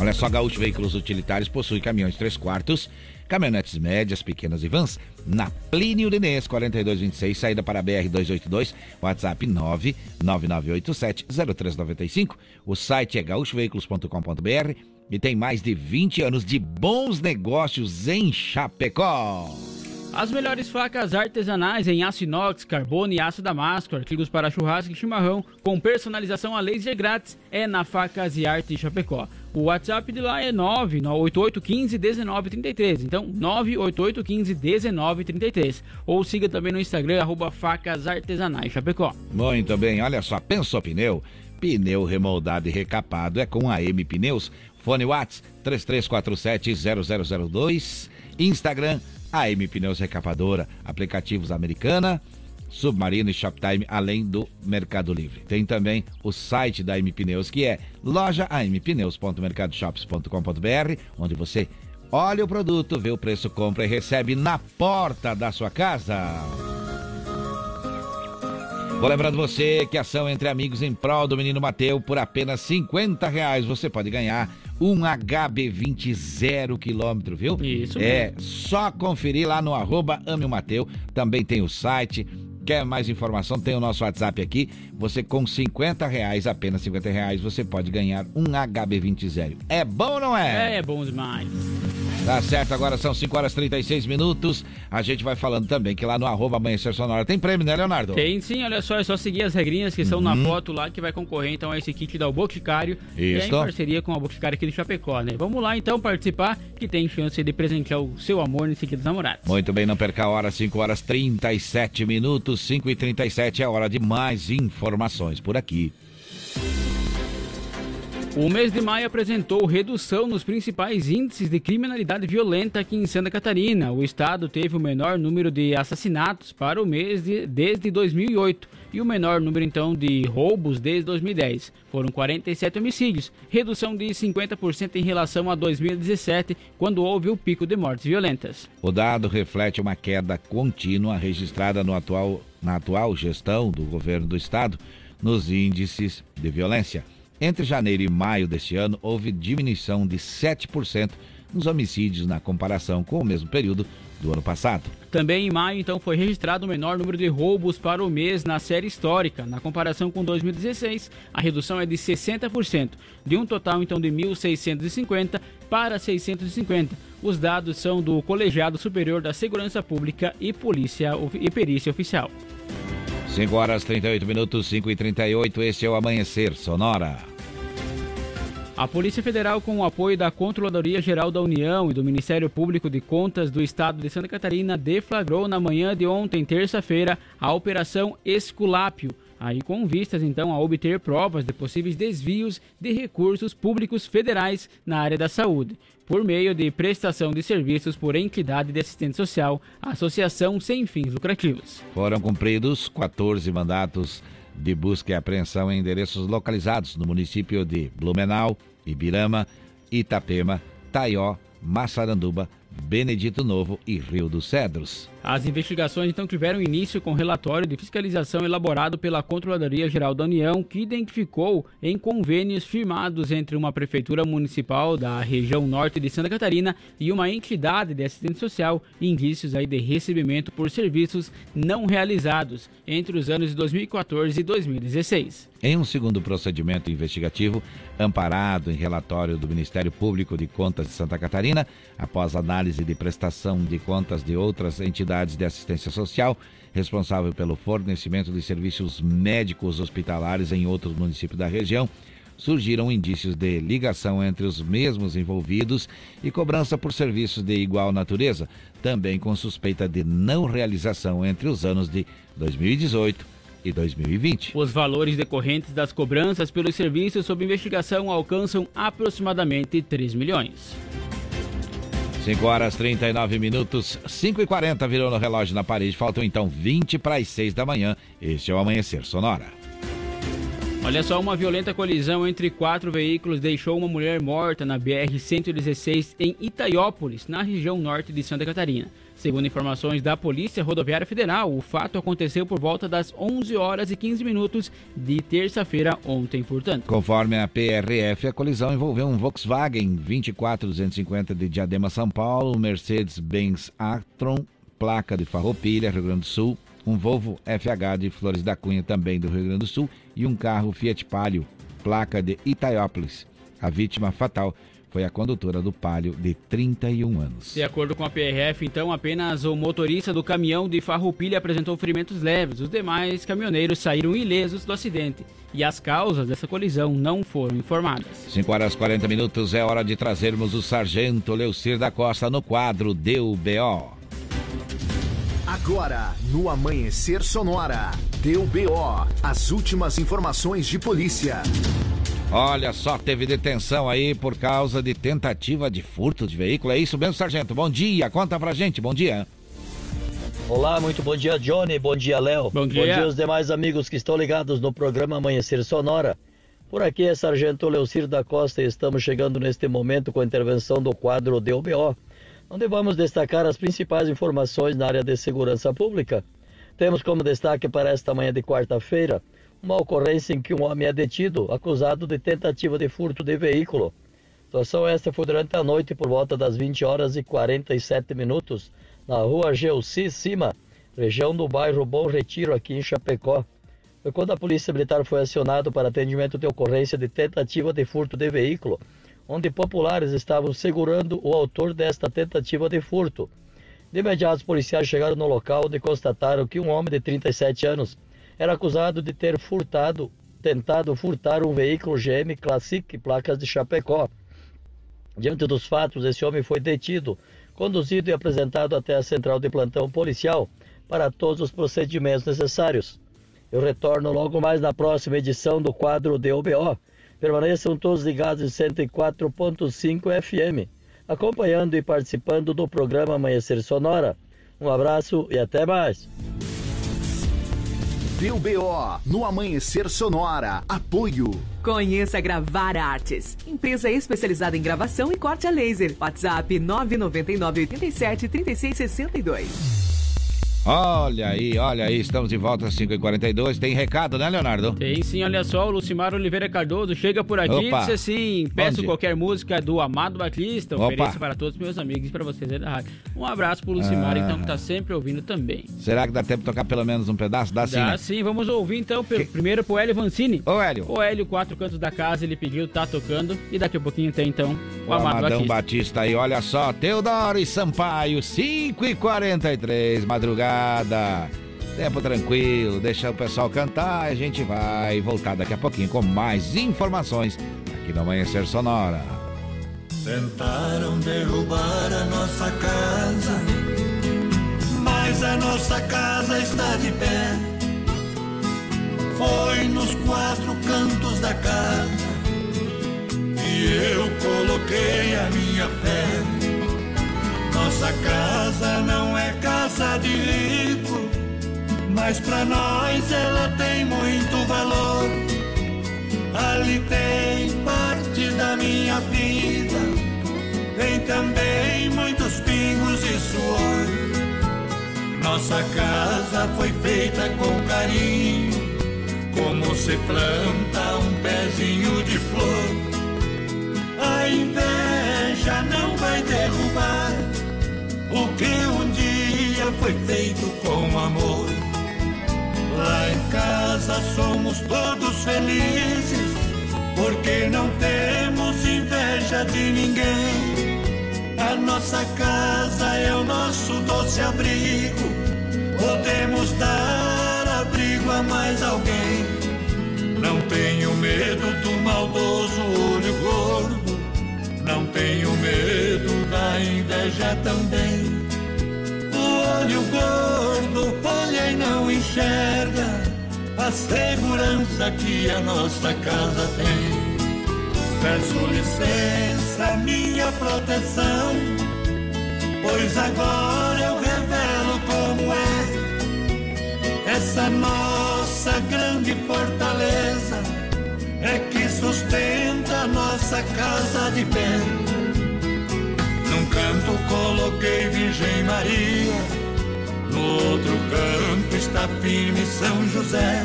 Olha só, Gaúcho Veículos Utilitários possui caminhões 3 quartos, caminhonetes médias, pequenas e vans, na Plínio Linês 4226, saída para a BR-282, WhatsApp 99987-0395. O site é gaúchoveículos.com.br e tem mais de 20 anos de bons negócios em Chapecó. As melhores facas artesanais em aço inox, carbono e aço damasco, artigos para churrasco e chimarrão, com personalização a laser grátis, é na Facas e Arte Chapecó. O WhatsApp de lá é 988151933. Então, 988151933. Ou siga também no Instagram, arroba Facas Artesanais Chapecó. Muito bem, olha só, pensou pneu? Pneu remoldado e recapado é com a M Pneus. Fone Whats 33470002. Instagram AM Pneus Recapadora. Aplicativos Americana, Submarino e Shoptime, além do Mercado Livre. Tem também o site da AM Pneus, que é loja ampneus.mercadoshops.com.br, onde você olha o produto, vê o preço, compra e recebe na porta da sua casa. Vou lembrando você que ação entre amigos em prol do menino Mateu por apenas 50 reais você pode ganhar um HB20 zero quilômetro, viu? Isso É mesmo. só conferir lá no arroba Ame o Mateu. Também tem o site. Quer mais informação? Tem o nosso WhatsApp aqui. Você com 50 reais, apenas 50 reais, você pode ganhar um HB20 zero. É bom ou não é? É, bom demais. Tá certo, agora são 5 horas e 36 minutos. A gente vai falando também que lá no arroba Amanhecer Sonora tem prêmio, né, Leonardo? Tem sim, olha só, é só seguir as regrinhas que na Uhum. foto lá que vai concorrer então a esse kit da Boticário. E é em Isso. parceria com a Boticário aqui de Chapecó, né? Vamos lá então participar que tem chance de presentear o seu amor nesse kit dos namorados. Muito bem, não perca a hora, 5 horas 37 minutos, 5 e 37 é hora de mais informações por aqui. O mês de maio apresentou redução nos principais índices de criminalidade violenta aqui em Santa Catarina. O estado teve o menor número de assassinatos para o mês de- desde 2008 e o menor número então de roubos desde 2010. Foram 47 homicídios, redução de 50% em relação a 2017, quando houve o pico de mortes violentas. O dado reflete uma queda contínua registrada no atual, na atual gestão do governo do estado nos índices de violência. Entre janeiro e maio deste ano, houve diminuição de 7% nos homicídios na comparação com o mesmo período do ano passado. Também em maio, então, foi registrado o menor número de roubos para o mês na série histórica. Na comparação com 2016, a redução é de 60%, de um total, então, de 1.650 para 650. Os dados são do Colegiado Superior da Segurança Pública e Polícia e Perícia Oficial. 5 horas 38 minutos, 5 e 38 este é o Amanhecer Sonora. A Polícia Federal, com o apoio da Controladoria Geral da União e do Ministério Público de Contas do Estado de Santa Catarina, deflagrou na manhã de ontem, terça-feira, a Operação Esculápio, aí com vistas então a obter provas de possíveis desvios de recursos públicos federais na área da saúde, por meio de prestação de serviços por entidade de assistente social, associação sem fins lucrativos. Foram cumpridos 14 mandatos de busca e apreensão em endereços localizados no município de Blumenau, Ibirama, Itapema, Taió, Massaranduba, Benedito Novo e Rio dos Cedros. As investigações então tiveram início com relatório de fiscalização elaborado pela Controladoria Geral da União, que identificou em convênios firmados entre uma prefeitura municipal da região norte de Santa Catarina e uma entidade de assistente social indícios aí de recebimento por serviços não realizados entre os anos de 2014 e 2016. Em um segundo procedimento investigativo, amparado em relatório do Ministério Público de Contas de Santa Catarina, após análise de prestação de contas de outras entidades de assistência social, responsável pelo fornecimento de serviços médicos hospitalares em outros municípios da região, surgiram indícios de ligação entre os mesmos envolvidos e cobrança por serviços de igual natureza, também com suspeita de não realização entre os anos de 2018 e 2020. Os valores decorrentes das cobranças pelos serviços sob investigação alcançam aproximadamente 3 milhões. 5 horas 39 minutos, 5 e 40 virou no relógio na parede. Faltam então 20 para as 6 da manhã. Este é o Amanhecer Sonora. Olha só, uma violenta colisão entre quatro veículos deixou uma mulher morta na BR-116 em Itaiópolis, na região norte de Santa Catarina. Segundo informações da Polícia Rodoviária Federal, o fato aconteceu por volta das 11 horas e 15 minutos de terça-feira ontem, portanto. Conforme a PRF, a colisão envolveu um Volkswagen 24250 de Diadema, São Paulo, um Mercedes-Benz Actron, placa de Farroupilha, Rio Grande do Sul, um Volvo FH de Flores da Cunha, também do Rio Grande do Sul, e um carro Fiat Palio, placa de Itaiópolis. A vítima fatal foi a condutora do Palio, de 31 anos. De acordo com a PRF, então, apenas o motorista do caminhão de Farroupilha apresentou ferimentos leves. Os demais caminhoneiros saíram ilesos do acidente e as causas dessa colisão não foram informadas. 5 horas 40 minutos é hora de trazermos o sargento Leucir da Costa no quadro Deu BO. Agora, no Amanhecer Sonora, deu BO, as últimas informações de polícia. Olha só, teve detenção aí por causa de tentativa de furto de veículo. É isso mesmo, sargento? Bom dia, conta pra gente, bom dia. Olá, muito bom dia, Johnny. Bom dia, Léo. Bom dia. Bom dia aos demais amigos que estão ligados no programa Amanhecer Sonora. Por aqui é Sargento Leucir da Costa e estamos chegando neste momento com a intervenção do quadro DOBO, onde vamos destacar as principais informações na área de segurança pública. Temos como destaque para esta manhã de quarta-feira uma ocorrência em que um homem é detido acusado de tentativa de furto de veículo. A situação esta foi durante a noite por volta das 20 horas e 47 minutos na rua Geuci Cima, região do bairro Bom Retiro, aqui em Chapecó. Foi quando a Polícia Militar foi acionado para atendimento de ocorrência de tentativa de furto de veículo, onde populares estavam segurando o autor desta tentativa de furto. De imediato, os policiais chegaram no local onde constataram que um homem de 37 anos era acusado de ter furtado, tentado furtar um veículo GM Classic, placas de Chapecó. Diante dos fatos, esse homem foi detido, conduzido e apresentado até a central de plantão policial para todos os procedimentos necessários. Eu retorno logo mais na próxima edição do quadro DOBO. Permaneçam todos ligados em 104.5 FM, acompanhando e participando do programa Amanhecer Sonora. Um abraço e até mais. Deu BO no Amanhecer Sonora. Apoio. Conheça Gravar Artes, empresa especializada em gravação e corte a laser. WhatsApp 999 87 3662. Olha aí, olha aí, estamos de volta às 5h42. Tem recado, né, Leonardo? Tem sim, olha só, o Lucimar Oliveira Cardoso chega por aqui Opa. e disse assim: peço Onde? qualquer música do Amado Batista, ofereço para todos os meus amigos e para vocês aí da rádio. Um abraço pro Lucimar, Ah. então, que tá sempre ouvindo também. Será que dá tempo de tocar pelo menos um pedaço? Dá sim, Dá né? sim, vamos ouvir então pelo- primeiro pro Hélio Vancini. Ô, Hélio. O Hélio, quatro cantos da casa, ele pediu, tá tocando. E daqui a pouquinho tem então o, O Amado Batista. Batista aí, olha só, Teodoro e Sampaio, 5 e 43 madrugada. Tempo tranquilo, deixa o pessoal cantar e a gente vai voltar daqui a pouquinho com mais informações aqui no Amanhecer Sonora. Tentaram derrubar a nossa casa, mas a nossa casa está de pé. Foi nos quatro cantos da casa e eu coloquei a minha fé. Nossa casa não é casa de rico, mas pra nós ela tem muito valor. Ali tem parte da minha vida, tem também muitos pingos de suor. Nossa casa foi feita com carinho, como se planta um pezinho de flor. A inveja não vai derrubar o que um dia foi feito com amor. Lá em casa somos todos felizes, porque não temos inveja de ninguém. A nossa casa é o nosso doce abrigo, podemos dar abrigo a mais alguém. Não tenho medo do maldoso olho gordo, não tenho medo inveja também. O olho gordo olha e não enxerga a segurança que a nossa casa tem. Peço licença, minha proteção, pois agora eu revelo como é essa nossa grande fortaleza. É que sustenta a nossa casa de pé. Num canto coloquei Virgem Maria, no outro canto está firme São José.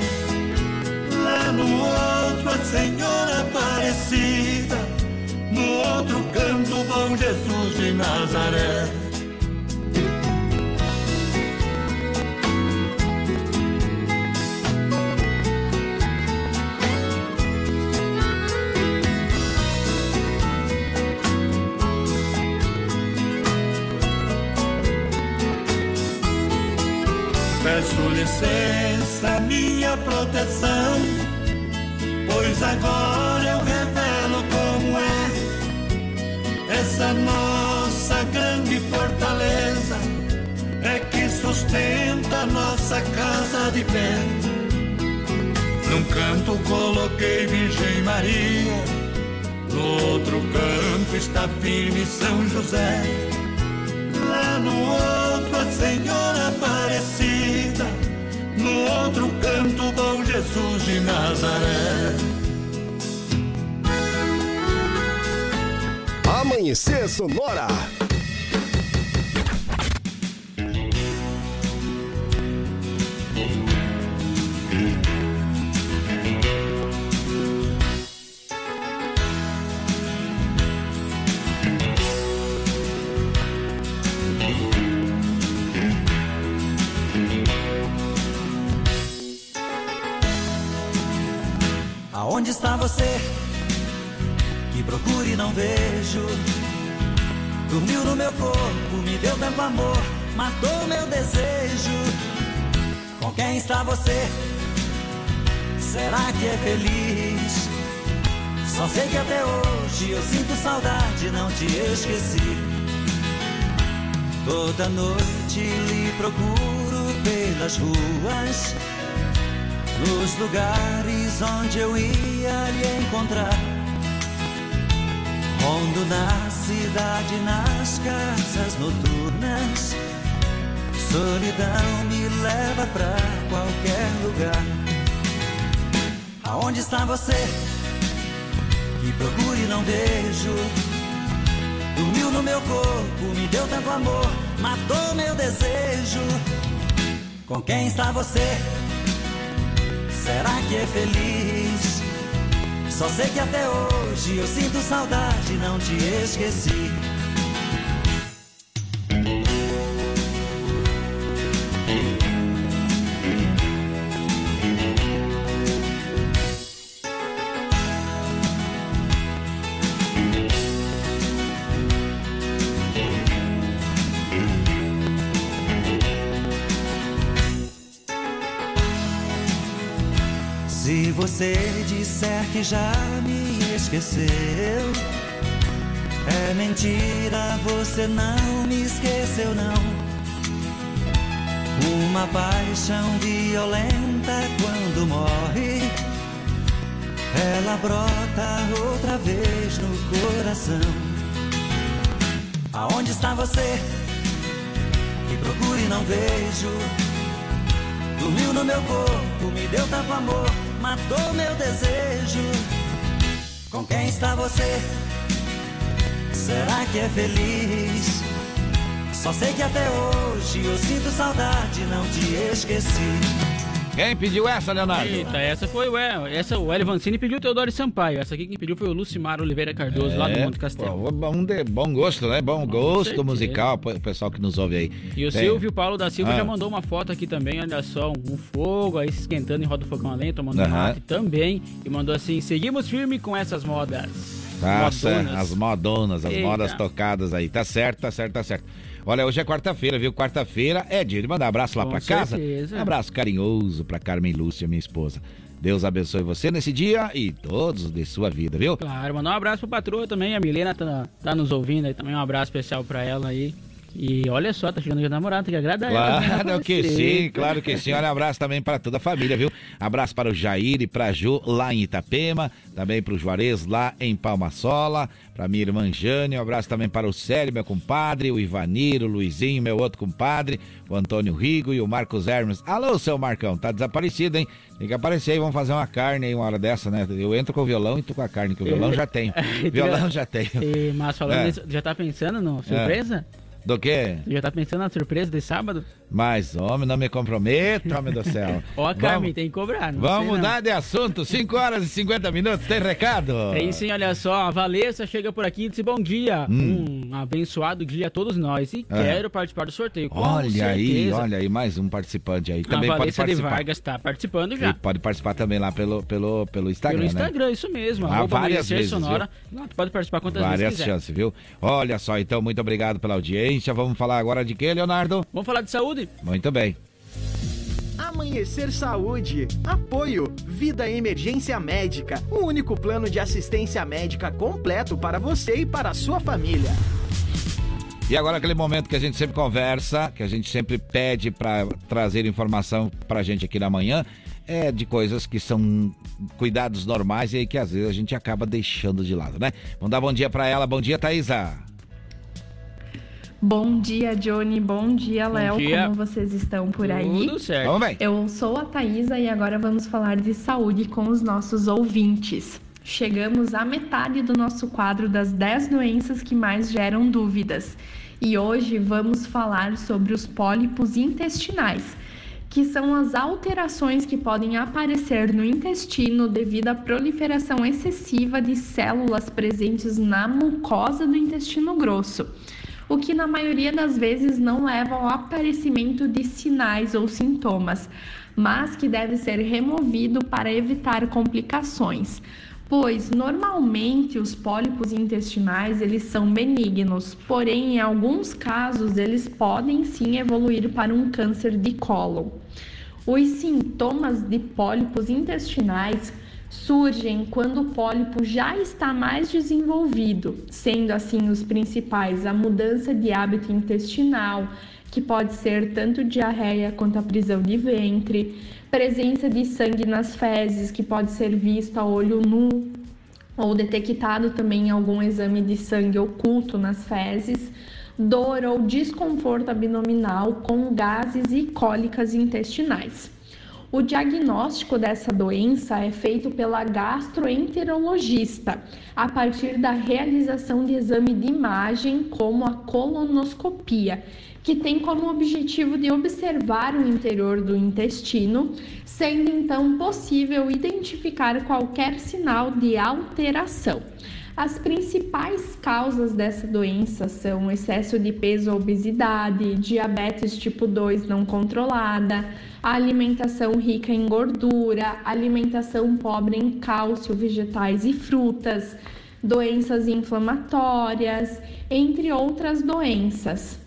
Lá no outro a Senhora Aparecida, no outro canto Bom Jesus de Nazaré. Licença, minha proteção, pois agora eu revelo como é essa nossa grande fortaleza. É que sustenta nossa casa de pé. Num canto coloquei Virgem Maria, no outro canto está firme São José. Lá no outro a Senhora Aparecida, no outro canto Bom Jesus de Nazaré. Amanhecer Sonora. Aonde está você? Que procure e não vejo. Dormiu no meu corpo, me deu tanto amor, matou meu desejo. Com quem está você? Será que é feliz? Só sei que até hoje eu sinto saudade, não te esqueci. Toda noite lhe procuro pelas ruas, nos lugares onde eu ia lhe encontrar. Rondo na cidade, nas casas noturnas. Solidão me leva pra qualquer lugar. Aonde está você? Que procure não vejo. Dormiu no meu corpo, me deu tanto amor, matou meu desejo. Com quem está você? Será que é feliz? Só sei que até hoje eu sinto saudade, não te esqueci. Já me esqueceu, é mentira, você não me esqueceu, não. Uma paixão violenta quando morre, ela brota outra vez no coração. Aonde está você? Que procure e não vejo. Dormiu no meu corpo, me deu tanto amor, matou meu desejo. Com quem está você? Será que é feliz? Só sei que até hoje eu sinto saudade, não te esqueci. Quem pediu essa, Leonardo? Eita, essa foi o El. Essa o Hélio Vancini pediu o Teodoro Sampaio. Essa aqui quem pediu foi o Lucimar Oliveira Cardoso, lá do É, Monte Castelo. pô, um de bom gosto, né? Bom gosto musical, o pessoal que nos ouve aí. E o Tem- Silvio Paulo da Silva Ah. já mandou uma foto aqui também, olha só, um fogo aí se esquentando em roda do fogão a lenha, tomando Aham. mate também. E mandou assim, seguimos firme com essas modas. Tá Modonas. as modonas, as Eita. modas tocadas aí. Tá certo, tá certo, tá certo. Olha, hoje é quarta-feira, viu? Quarta-feira é dia de mandar abraço lá pra casa. Um abraço carinhoso pra Carmen Lúcia, minha esposa. Deus abençoe você nesse dia e todos de sua vida, viu? Claro, mandar um abraço pra patroa também, a Milena tá, tá nos ouvindo aí também, um abraço especial pra ela aí. E olha só, tá chegando o dia do namorado, tem que agradar ela. né? Claro que sim, claro que sim. Olha, um abraço também para toda a família, viu? Abraço para o Jair e para a Ju lá em Itapema, também para o Juarez lá em Palmasola, para minha irmã Jane, um abraço também para o Célio, meu compadre, o Ivanir, o Luizinho, meu outro compadre, o Antônio Rigo e o Marcos Hermes. Alô, seu Marcão, tá desaparecido, hein? Tem que aparecer aí, vamos fazer uma carne aí uma hora dessa, né? Eu entro com o violão e tu com a carne, que o violão já tenho. Violão já tenho. E, mas falando É. nisso, já tá pensando no surpresa? Do quê? Já tá pensando na surpresa de sábado? Mas, homem, não me comprometa, homem do céu. Ó, a Carmen, tem que cobrar. Vamos mudar de assunto, 5 horas e 50 minutos, tem recado? Tem sim, olha só, a Valessa chega por aqui e disse bom dia, Hum. um abençoado dia a todos nós e É. quero participar do sorteio. Olha aí, certeza. olha aí, mais um participante aí. a Também pode Valessa de participar. Vargas está participando já. E pode participar também lá pelo, pelo, pelo Instagram, Pelo né? Instagram, isso mesmo. Ah, arroba várias vezes, Sonora. Tu pode participar quantas Várias vezes quiser. chances, viu? Olha só, então, muito obrigado pela audiência. Vamos falar agora de quê, Leonardo? Vamos falar de saúde? Muito bem. Amanhecer Saúde. Apoio. Vida Emergência Médica. O único plano de assistência médica completo para você e para a sua família. E agora aquele momento que a gente sempre conversa, que a gente sempre pede para trazer informação pra gente aqui na manhã, é de coisas que são cuidados normais e aí que às vezes a gente acaba deixando de lado, né? Vamos dar bom dia pra ela. Bom dia, Thaisa. Bom dia, Johnny. Bom dia, Léo. Como vocês estão por aí? Tudo certo. Vamos bem. Eu sou a Thaisa e agora vamos falar de saúde com os nossos ouvintes. Chegamos à metade do nosso quadro das 10 doenças que mais geram dúvidas. E hoje vamos falar sobre os pólipos intestinais, que são as alterações que podem aparecer no intestino devido à proliferação excessiva de células presentes na mucosa do intestino grosso. O que na maioria das vezes não leva ao aparecimento de sinais ou sintomas, mas que deve ser removido para evitar complicações pois normalmente os pólipos intestinais eles são benignos, porém em alguns casos eles podem sim evoluir para um câncer de cólon. Os sintomas de pólipos intestinais surgem quando o pólipo já está mais desenvolvido, sendo assim os principais a mudança de hábito intestinal, que pode ser tanto diarreia quanto a prisão de ventre, presença de sangue nas fezes, que pode ser vista a olho nu ou detectado também em algum exame de sangue oculto nas fezes, dor ou desconforto abdominal com gases e cólicas intestinais. O diagnóstico dessa doença é feito pela gastroenterologista a partir da realização de exame de imagem, como a colonoscopia, que tem como objetivo de observar o interior do intestino, sendo então possível identificar qualquer sinal de alteração. As principais causas dessa doença são excesso de peso obesidade, diabetes tipo 2 não controlada, alimentação rica em gordura, alimentação pobre em cálcio, vegetais e frutas, doenças inflamatórias, entre outras doenças.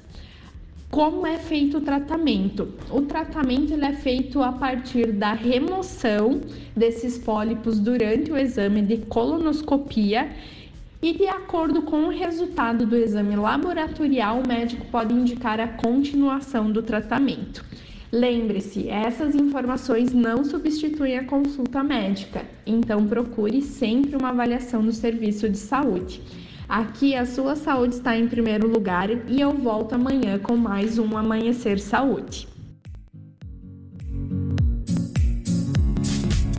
Como é feito o tratamento? O tratamento ele é feito a partir da remoção desses pólipos durante o exame de colonoscopia e de acordo com o resultado do exame laboratorial, o médico pode indicar a continuação do tratamento. Lembre-se, essas informações não substituem a consulta médica, então procure sempre uma avaliação do serviço de saúde. Aqui a sua saúde está em primeiro lugar e eu volto amanhã com mais um Amanhecer Saúde.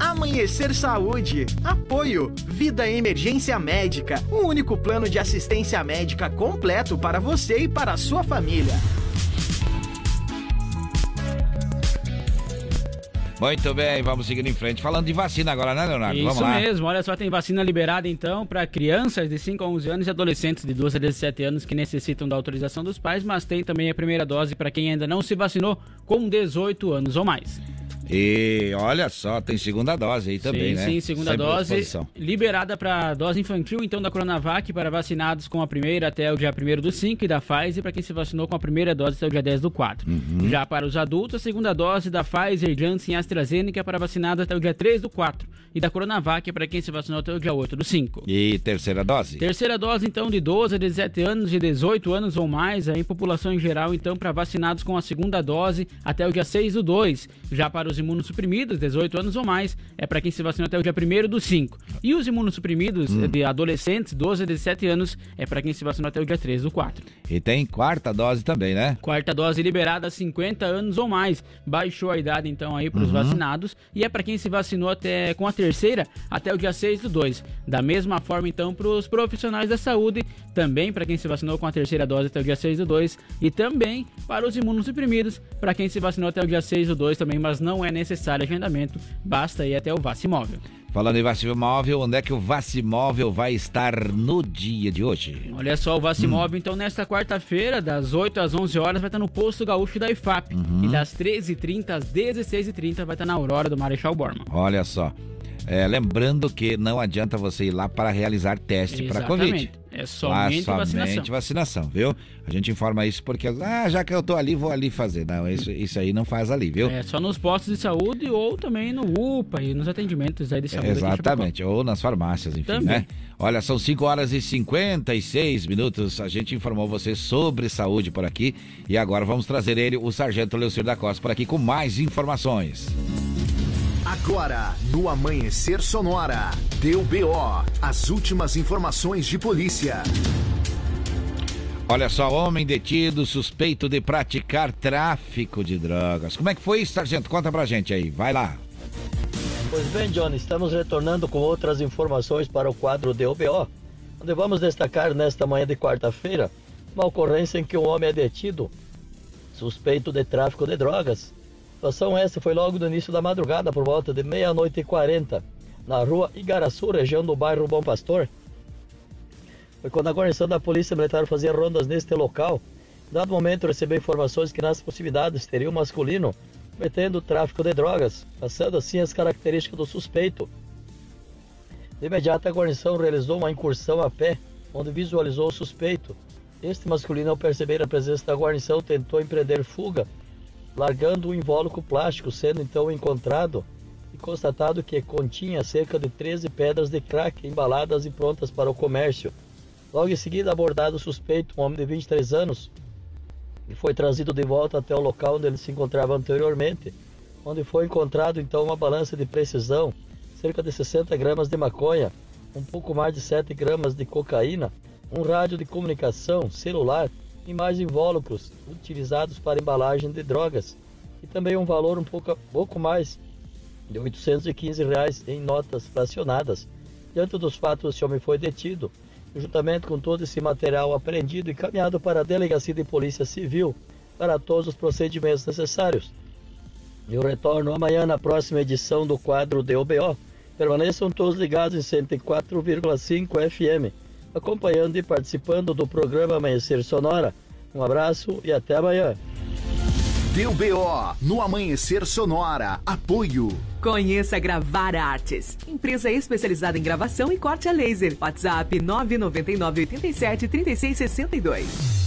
Amanhecer Saúde. Apoio. Vida Emergência Médica. O um único plano de assistência médica completo para você e para a sua família. Muito bem, vamos seguir em frente. Falando de vacina agora, né, Leonardo? Isso vamos lá. mesmo, olha só, tem vacina liberada então para crianças de 5 a 11 anos e adolescentes de 12 a 17 anos que necessitam da autorização dos pais, mas tem também a primeira dose para quem ainda não se vacinou com 18 anos ou mais. E olha só, tem segunda dose aí também, sim, né? Sim, segunda Sempre dose disposição. liberada para dose infantil, então da Coronavac para vacinados com a primeira até o dia 1 do 5 e da Pfizer para quem se vacinou com a primeira dose até o dia 10 do 4. Uhum. Já para os adultos, a segunda dose da Pfizer, Janssen e AstraZeneca para vacinados até o dia 3 do 4 e da Coronavac para quem se vacinou até o dia 8 do 5. E terceira dose? Terceira dose, então, de 12 a 17 anos, de 18 anos ou mais, aí, em população em geral, então, para vacinados com a segunda dose até o dia 6 do 2. Já para os imunossuprimidos, 18 anos ou mais, é para quem se vacinou até o dia 1 do 5. E os imunossuprimidos Hum. de adolescentes, 12 a 17 anos, é para quem se vacinou até o dia 3 do 4. E tem quarta dose também, né? Quarta dose liberada a 50 anos ou mais. Baixou a idade então aí para os Uhum. vacinados e é para quem se vacinou até com a terceira até o dia 6 do 2. Da mesma forma então para os profissionais da saúde, também para quem se vacinou com a terceira dose até o dia 6 do 2 e também para os imunossuprimidos, para quem se vacinou até o dia 6 do 2 também, mas não é necessário agendamento, basta ir até o Vacimóvel. Falando em Vacimóvel, onde é que o Vacimóvel vai estar no dia de hoje? Olha só, o Vacimóvel, então, nesta quarta-feira, das 8 às 11 horas, vai estar no posto gaúcho da IFAP. Uhum. E das 13h30 às 16h30 vai estar na Aurora do Marechal Borman. Olha só. É, lembrando que não adianta você ir lá para realizar teste para Covid. É somente Lá, vacinação. somente vacinação, viu? A gente informa isso porque, ah, já que eu tô ali, vou ali fazer. Não, isso, isso aí não faz ali, viu? É só nos postos de saúde ou também no UPA e nos atendimentos aí de saúde. Chapecó. Exatamente, ou nas farmácias, enfim, Também. né? Olha, são 5 horas e 56 minutos. A gente informou você sobre saúde por aqui. E agora vamos trazer ele, o Sargento Leucir da Costa, por aqui com mais informações. Agora, no Amanhecer Sonora, deu BO, as últimas informações de polícia. Olha só, homem detido suspeito de praticar tráfico de drogas. Como é que foi isso, Sargento? Conta pra gente aí, vai lá. Pois bem, Johnny, estamos retornando com outras informações para o quadro DOBO, onde vamos destacar nesta manhã de quarta-feira uma ocorrência em que um homem é detido suspeito de tráfico de drogas. Situação essa foi logo no início da madrugada, por volta de meia-noite e quarenta, na rua Igaraçu, região do bairro Bom Pastor. foi quando a guarnição da Polícia Militar fazia rondas neste local. Em dado momento, recebeu informações que nas proximidades teria um masculino cometendo tráfico de drogas, passando assim as características do suspeito. De imediato, a guarnição realizou uma incursão a pé, onde visualizou o suspeito. Este masculino, ao perceber a presença da guarnição, tentou empreender fuga, largando o invólucro plástico, sendo então encontrado e constatado que continha cerca de 13 pedras de crack embaladas e prontas para o comércio. Logo em seguida, abordado o suspeito, um homem de 23 anos, e foi trazido de volta até o local onde ele se encontrava anteriormente, onde foi encontrado então uma balança de precisão, cerca de 60 gramas de maconha, um pouco mais de 7 gramas de cocaína, um rádio de comunicação, celular e mais invólucros utilizados para embalagem de drogas, e também um valor um pouco, pouco mais de 815 reais em notas fracionadas. Diante dos fatos, esse homem foi detido juntamente com todo esse material apreendido e encaminhado para a Delegacia de Polícia Civil para todos os procedimentos necessários. Eu retorno amanhã na próxima edição do quadro DOBO. Permaneçam todos ligados em 104,5 FM, acompanhando e participando do programa Amanhecer Sonora. Um abraço e até amanhã. Deu BO no Amanhecer Sonora. Apoio. Conheça Gravar Artes, empresa especializada em gravação e corte a laser. WhatsApp 999 87 3662.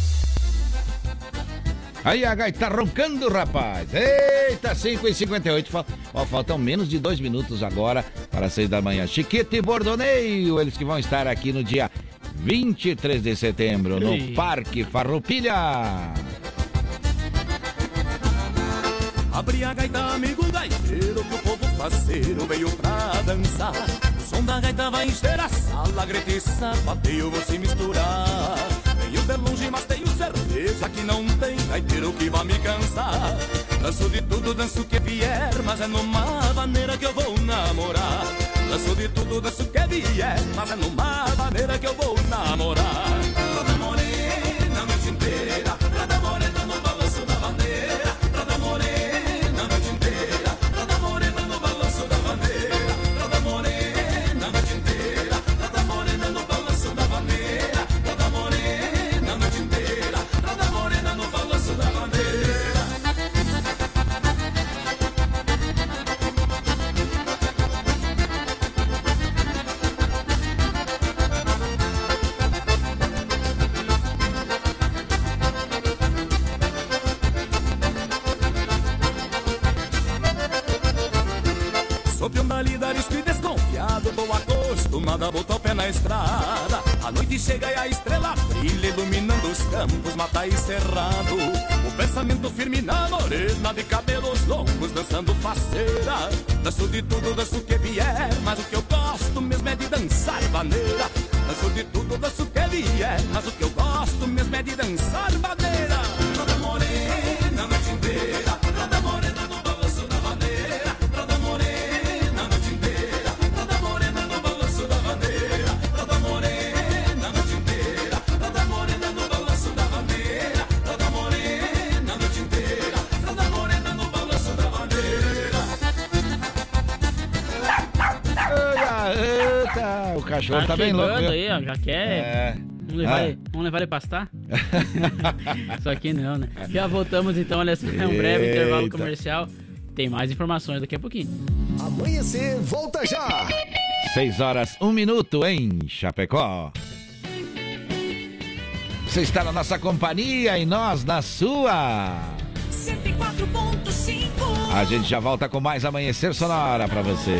Aí a gaita tá roncando, rapaz. Eita, 5 e 58 Fal ó, Faltam menos de dois minutos agora para seis da manhã. Chiquete e Bordoneio, eles que vão estar aqui no dia 23 de setembro, no Ei. Parque Farroupilha. Abri a gaita, amigo gaiteiro, que o povo parceiro veio pra dançar. O som da gaita vai encher a sala, grita e sapateio, vou se misturar. Venho de longe, mas tenho certeza que não tem gaiteiro que vá me cansar. Danço de tudo, danço o que vier, mas é numa maneira que eu vou namorar. Danço de tudo, danço que vier, mas é numa maneira que eu vou namorar. Estrada. A noite chega e a estrela brilha Iluminando os campos, mata e cerrado. O pensamento firme na morena De cabelos longos, dançando faceira. Danço de tudo, danço que vier Mas o que eu gosto mesmo é de dançar vaneira. Danço de tudo, danço que vier Mas o que eu gosto mesmo é de dançar vaneira cachorro tá, Tá bem louco. viu? aí, ó, já quer. É. Vamos levar, Ah. ele, vamos levar ele pastar? Só que não, né? Já voltamos então, olha só, é um breve Eita. intervalo comercial. Tem mais informações daqui a pouquinho. Amanhecer, volta já! 6 horas, 1 minuto em Chapecó. Você está na nossa companhia e nós na sua. 104.5 A gente já volta com mais Amanhecer Sonora pra você.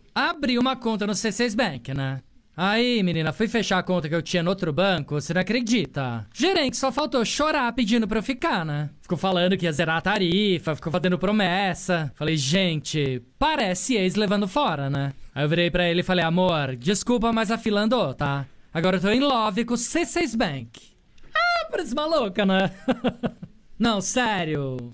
Abri uma conta no C6 Bank, né? Aí, menina, fui fechar a conta que eu tinha no outro banco, você não acredita? Gerente só faltou chorar pedindo pra eu ficar, né? Ficou falando que ia zerar a tarifa, ficou fazendo promessa. Falei, gente, parece ex levando fora, né? Aí eu virei pra ele e falei, amor, desculpa, mas a fila andou, tá? Agora eu tô em love com o C6 Bank. Ah, parece maluca, né? Não, sério.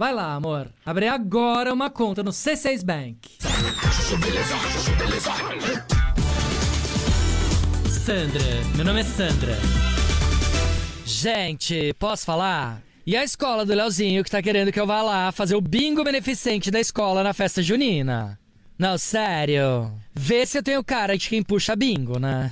Vai lá, amor. Abre agora uma conta no C6 Bank. Sandra, meu nome é Sandra. Gente, posso falar? E a escola do Leozinho que tá querendo que eu vá lá fazer o bingo beneficente da escola na festa junina? Não, sério. Vê se eu tenho cara de quem puxa bingo, né?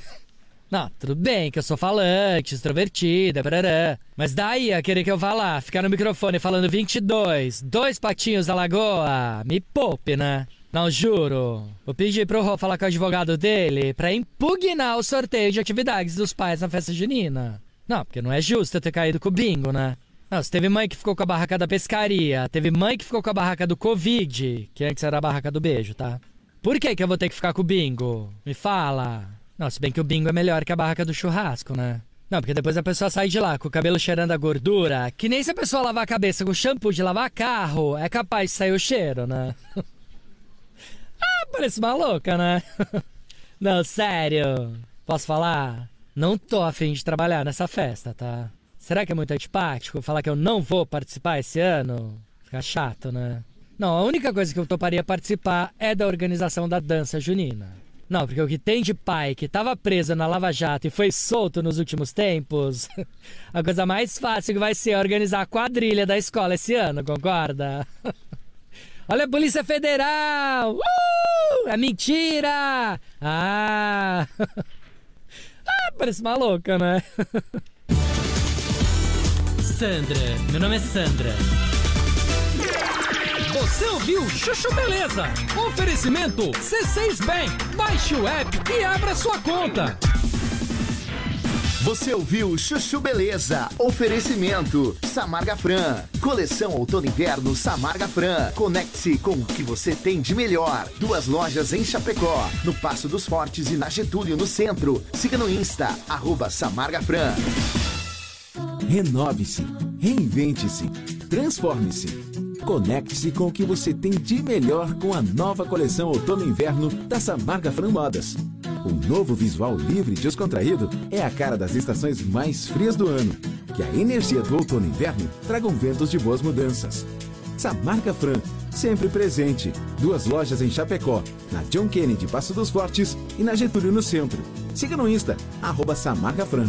Não, tudo bem que eu sou falante, extrovertida, parará. Mas daí a querer que eu vá lá, ficar no microfone falando 22, dois patinhos da lagoa, me poupe, né? Não, juro. Vou pedir pro Rô falar com o advogado dele pra impugnar o sorteio de atividades dos pais na festa junina. Não, porque não é justo eu ter caído com o bingo, né? Não, teve mãe que ficou com a barraca da pescaria, teve mãe que ficou com a barraca do Covid, que antes era a barraca do beijo, tá? Por que que eu vou ter que ficar com o bingo? Me fala. Não, se bem que o bingo é melhor que a barraca do churrasco, né? Não, porque depois a pessoa sai de lá com o cabelo cheirando a gordura, que nem se a pessoa lavar a cabeça com shampoo de lavar carro, é capaz de sair o cheiro, né? ah, parece maluca, né? Não, sério. Posso falar? Não tô afim de trabalhar nessa festa, tá? Será que é muito antipático falar que eu não vou participar esse ano? Fica chato, né? Não, a única coisa que eu toparia participar é da organização da dança junina. Não, porque o que tem de pai que tava preso na Lava Jato e foi solto nos últimos tempos, a coisa mais fácil que vai ser organizar a quadrilha da escola esse ano, concorda? Olha a Polícia Federal! Uh! É mentira! Ah! ah, parece maluca, né? Sandra, meu nome é Sandra. Você ouviu Chuchu Beleza? Oferecimento C6 Bank. Baixe o app e abra sua conta. Você ouviu Chuchu Beleza? Oferecimento Samarga Fran. Coleção Outono e Inverno Samarga Fran. Conecte-se com o que você tem de melhor. Duas lojas em Chapecó, no Passo dos Fortes e na Getúlio, no centro. Siga no Insta, arroba Samarga Fran. Renove-se, reinvente-se, transforme-se. Conecte-se com o que você tem de melhor com a nova coleção Outono e Inverno da Samarga Fran Modas. O novo visual livre e descontraído é a cara das estações mais frias do ano. Que a energia do outono e inverno tragam ventos de boas mudanças. Samarga Fran, sempre presente. Duas lojas em Chapecó, na John Kennedy Passo dos Fortes e na Getúlio no centro. Siga no Insta, arroba Fran.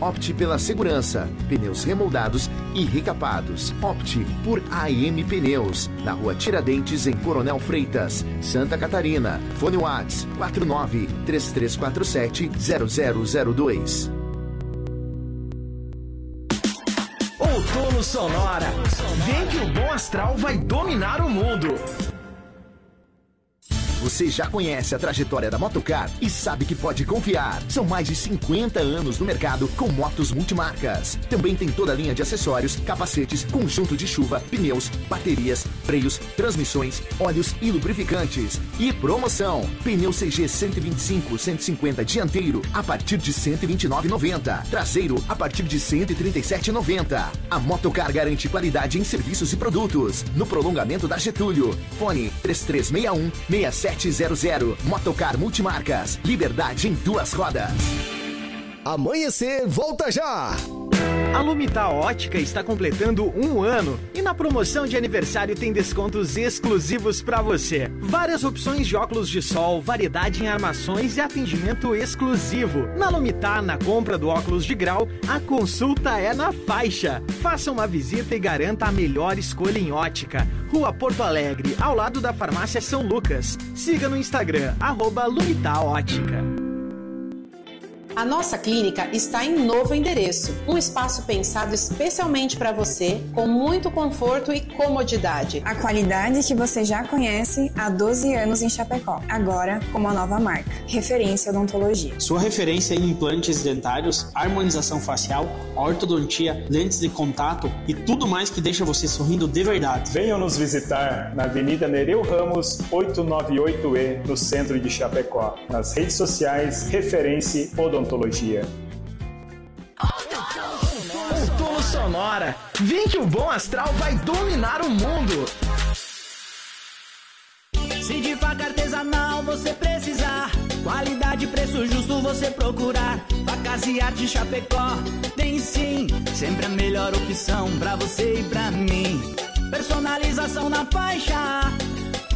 Opte pela segurança, pneus remoldados e recapados. Opte por AM Pneus, na rua Tiradentes, em Coronel Freitas, Santa Catarina. Fone Whats 49 3347 0002. Outono Sonora. Vem que o bom astral vai dominar o mundo. Você já conhece a trajetória da Motocar e sabe que pode confiar. São mais de 50 anos no mercado com motos multimarcas. Também tem toda a linha de acessórios, capacetes, conjunto de chuva, pneus, baterias, freios, transmissões, óleos e lubrificantes. E promoção: pneu CG 125 150 dianteiro a partir de 129,90. Traseiro a partir de 137,90. A Motocar garante qualidade em serviços e produtos. No prolongamento da Getúlio. Fone 3361 6700. Motocar Multimarcas. Liberdade em duas rodas. Amanhecer, volta já! A Lumitar Ótica está completando um ano e na promoção de aniversário tem descontos exclusivos para você. Várias opções de óculos de sol, variedade em armações e atendimento exclusivo. Na Lumitar, na compra do óculos de grau, a consulta é na faixa. Faça uma visita e garanta a melhor escolha em ótica. Rua Porto Alegre, ao lado da Farmácia São Lucas. Siga no Instagram, arroba Ótica. A nossa clínica está em novo endereço, um espaço pensado especialmente para você, com muito conforto e comodidade. A qualidade que você já conhece há 12 anos em Chapecó, agora com uma nova marca, Referência Odontologia. Sua referência em implantes dentários, harmonização facial, ortodontia, lentes de contato e tudo mais que deixa você sorrindo de verdade. Venham nos visitar na Avenida Nereu Ramos, 898E, no centro de Chapecó. Nas redes sociais, Referência Odontologia. Outono Sonora. Vem que o bom astral vai dominar o mundo. Se de faca artesanal você precisar, qualidade e preço justo você procurar. Facas e arte Chapecó tem sim, sempre a melhor opção pra você e pra mim. Personalização na faixa,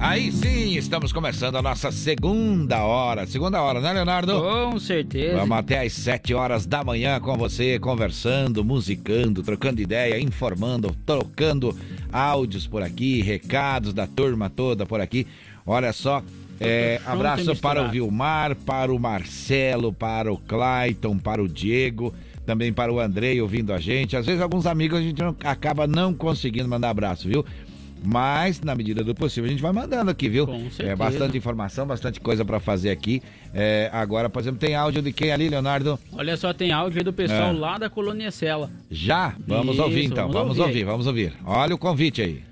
Aí sim, estamos começando a nossa segunda hora. Segunda hora, né, Leonardo? Com certeza. Vamos até às 7 horas da manhã com você, conversando, musicando, trocando ideia, informando, trocando áudios por aqui, recados da turma toda por aqui. Olha só, é, abraço para o Vilmar, para o Marcelo, para o Clayton, para o Diego, também para o Andrei ouvindo a gente. Às vezes alguns amigos a gente não- acaba não conseguindo mandar abraço, viu? Mas, na medida do possível, a gente vai mandando aqui, viu? Com certeza. É bastante informação, bastante coisa para fazer aqui. É, agora, por exemplo, tem áudio de quem ali, Leonardo? Olha só, tem áudio aí do pessoal É. lá da Colônia Sela. Já? Vamos Isso, ouvir então, vamos vamos, ouvir ouvir, vamos ouvir. Olha o convite aí.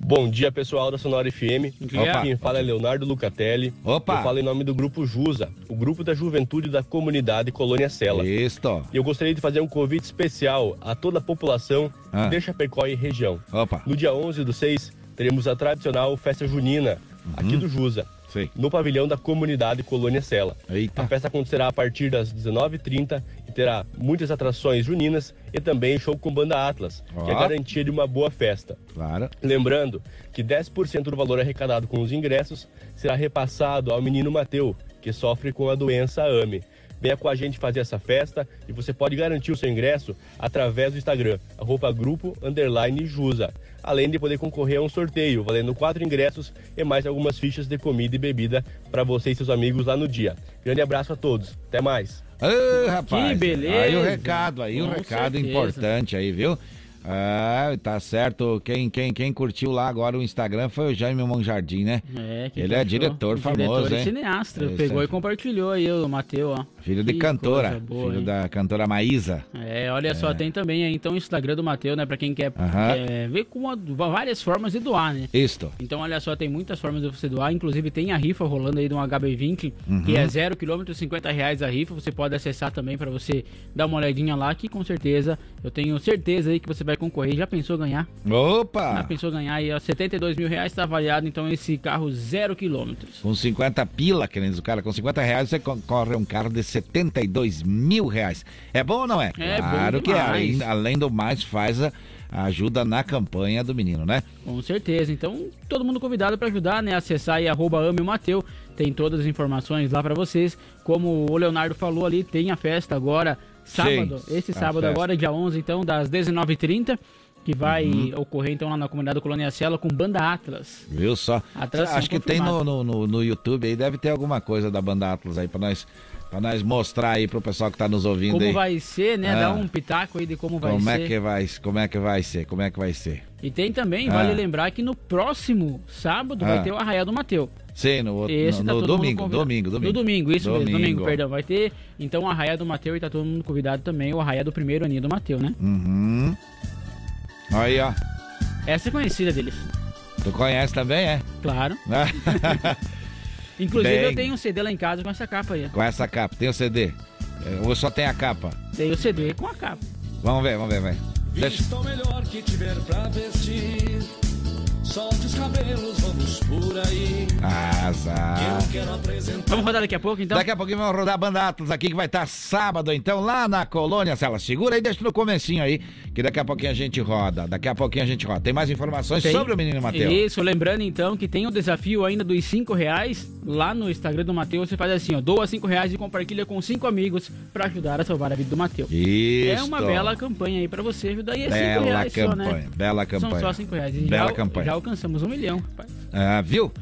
Bom dia, pessoal da Sonora FM. Opa. Quem fala é Leonardo Lucatelli. Opa. Eu falo em nome do Grupo JUSA, o Grupo da Juventude da Comunidade Colônia Sela. Isso. E eu gostaria de fazer um convite especial a toda a população Ah. de Chapecó e região. Opa. No dia 11 do 6, teremos a tradicional festa junina, aqui Uhum. do JUSA. No pavilhão da comunidade Colônia Sela. Eita. A festa acontecerá a partir das 19h30 e terá muitas atrações juninas e também show com banda Atlas, que é garantia de uma boa festa. Claro. Lembrando que 10% do valor arrecadado com os ingressos será repassado ao menino Mateu, que sofre com a doença AME. Venha com a gente fazer essa festa e você pode garantir o seu ingresso através do Instagram, arroba grupo underline Jusa. Além de poder concorrer a um sorteio, valendo quatro ingressos e mais algumas fichas de comida e bebida para você e seus amigos lá no dia. Grande abraço a todos. Até mais. Ô, rapaz. Que beleza. Aí o recado, aí o recado certeza. importante aí, viu? Ah, tá certo. Quem, quem, quem curtiu lá agora o Instagram foi o Jaime Monjardim, né? É, que Ele é achou? diretor famoso, Diretor e hein? cineasta. Pegou é- e compartilhou aí o Matheus, ó. Filho de Que cantora. coisa boa, filho hein? da cantora Maísa. É, olha só, tem também aí então o Instagram do Matheus, né? Pra quem quer, Aham. quer ver com uma- várias formas de doar, né? Isto. Então, olha só, tem muitas formas de você doar. Inclusive, tem a rifa rolando aí de um HB20, Uhum. que é 0 km, 50 reais a rifa. Você pode acessar também para você dar uma olhadinha lá, que com certeza, eu tenho certeza aí que você vai concorrer. Já pensou ganhar? Já Opa! pensou ganhar aí, ó, 72 mil reais tá avaliado, então, esse carro 0 km. Com 50 pila, queridos, o cara, com 50 reais você concorre um carro de 72 mil reais. É bom ou não é? É claro que é. Além, além do mais, faz a, ajuda na campanha do menino, né? Com certeza. Então, todo mundo convidado para ajudar, né? Acessar aí arroba ame o Mateu. Tem todas as informações lá para vocês. Como o Leonardo falou ali, tem a festa agora, sábado. Sim, esse sábado festa. agora, dia 11, então, das 19h30. Que vai Uhum. ocorrer então lá na comunidade Colônia Cielo com Banda Atlas. Viu só? Atração Acho que tem no, no, no, no YouTube aí, deve ter alguma coisa da banda Atlas aí pra nós, pra nós mostrar aí pro pessoal que tá nos ouvindo Como aí. vai ser, né? Ah. Dar um pitaco aí de como vai como ser. é que vai, como é que vai ser? Como é que vai ser? E tem também, Ah. vale lembrar que no próximo sábado Ah. vai ter o Arraial do Mateu. Sim, no, outro- Esse no, tá no domingo, domingo, domingo. No domingo, isso mesmo, Domingo. domingo, perdão. Vai ter, então, o Arraia do Mateu e tá todo mundo convidado também, o Arraia do primeiro aninho do Mateu, né? Uhum. Aí, ó. Essa é conhecida deles. Tu conhece também, é? Claro. Inclusive, Bem. eu tenho um CD lá em casa com essa capa aí. Com essa capa. Tem o CD? É, Ou só tem a capa? Tem o CD com a capa. Vamos ver, vamos ver, vai. Deixa... Vista o melhor que tiver pra vestir. Solte os cabelos, vamos por aí. Azar. Eu quero apresentar. Vamos rodar daqui a pouco, então? Daqui a pouquinho vamos rodar a Banda Atlas aqui, que vai estar sábado, então, lá na Colônia Cela. Segura aí, deixa no comecinho aí, que daqui a pouquinho a gente roda. Daqui a pouquinho a gente roda. Tem mais informações Tem- sobre o menino Mateus? Isso, lembrando então que tem o desafio ainda dos 5 reais lá no Instagram do Matheus. Você faz assim, ó, doa 5 reais e compartilha com cinco amigos pra ajudar a salvar a vida do Matheus. Isso. É uma bela campanha aí pra você ajudar. E é 5 Bela reais só, campanha, né? bela campanha. São só 5 reais. Bela já, campanha. Já alcançamos um milhão, rapaz. Ah, viu?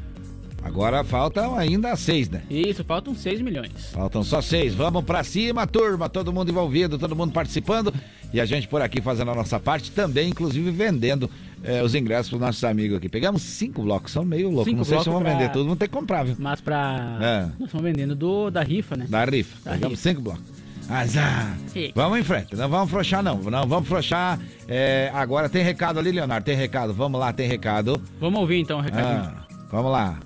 Agora faltam ainda seis, né? Isso, faltam 6 milhões. Faltam só seis. Vamos pra cima, turma. Todo mundo envolvido, todo mundo participando. E a gente por aqui fazendo a nossa parte, também, inclusive, vendendo eh, os ingressos pros nossos amigos aqui. Pegamos cinco blocos, são meio loucos. Cinco Não sei se vamos pra- vender tudo, vamos ter que comprar, viu? Mas pra. É. Nós estamos vendendo do, da rifa, né? Da rifa. Da Pegamos rifa. cinco blocos. Azar. Vamos em frente, não vamos frouxar não, não vamos frouxar. É, agora tem recado ali, Leonardo, tem recado, vamos lá, tem recado. Vamos ouvir então o recadinho. Ah, vamos lá.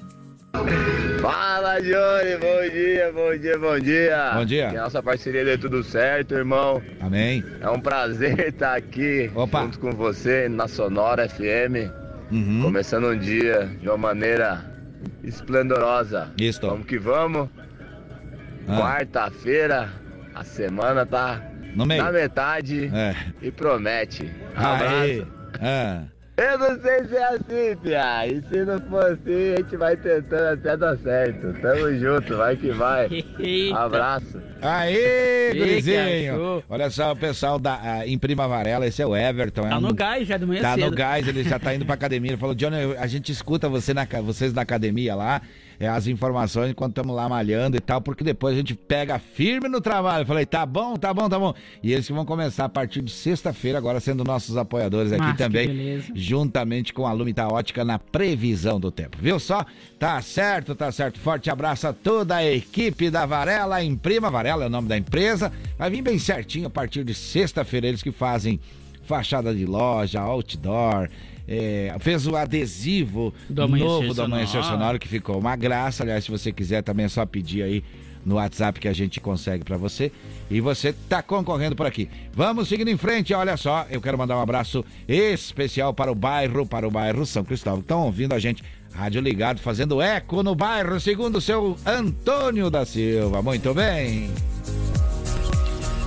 Fala, Johnny, bom dia, bom dia, bom dia. Bom dia. Que a nossa parceria dê tudo certo, irmão. Amém. É um prazer estar aqui junto com você na Sonora FM. Uhum. Começando um dia de uma maneira esplendorosa. Isso. Vamos que vamos. Ah. Quarta-feira, a semana tá No meio. na metade É. e promete. Aê. abraço. Ah. Eu não sei se é assim, Pia. E se não for assim, a gente vai tentando até dar certo. Tamo junto, vai que vai. Eita. Abraço. Aê, gurizinho! Olha só o pessoal da, ah, em Prima Varela, esse é o Everton. é Tá um- no gás já de manhã Tá cedo. no gás, ele já tá indo pra academia. Ele falou, Johnny, a gente escuta você na, vocês na academia lá, é, as informações enquanto estamos lá malhando e tal, porque depois a gente pega firme no trabalho. Eu falei, tá bom, tá bom, tá bom. E eles que vão começar a partir de sexta-feira, agora sendo nossos apoiadores aqui que também, juntamente com a Lumita Ótica na previsão do tempo. Viu só? Tá certo, tá certo. Forte abraço a toda a equipe da Varela, em Prima Varela é o nome da empresa. Vai vir bem certinho a partir de sexta-feira, eles que fazem fachada de loja, outdoor, é, fez o adesivo Do novo do Amanhecer Sonoro. Que ficou uma graça. Aliás, se você quiser também é só pedir aí no WhatsApp que a gente consegue pra você. E você tá concorrendo por aqui. Vamos seguindo em frente, olha só, eu quero mandar um abraço especial para o bairro, para o bairro São Cristóvão, estão ouvindo a gente. Rádio Ligado, fazendo eco no bairro, segundo o seu Antônio da Silva. Muito bem.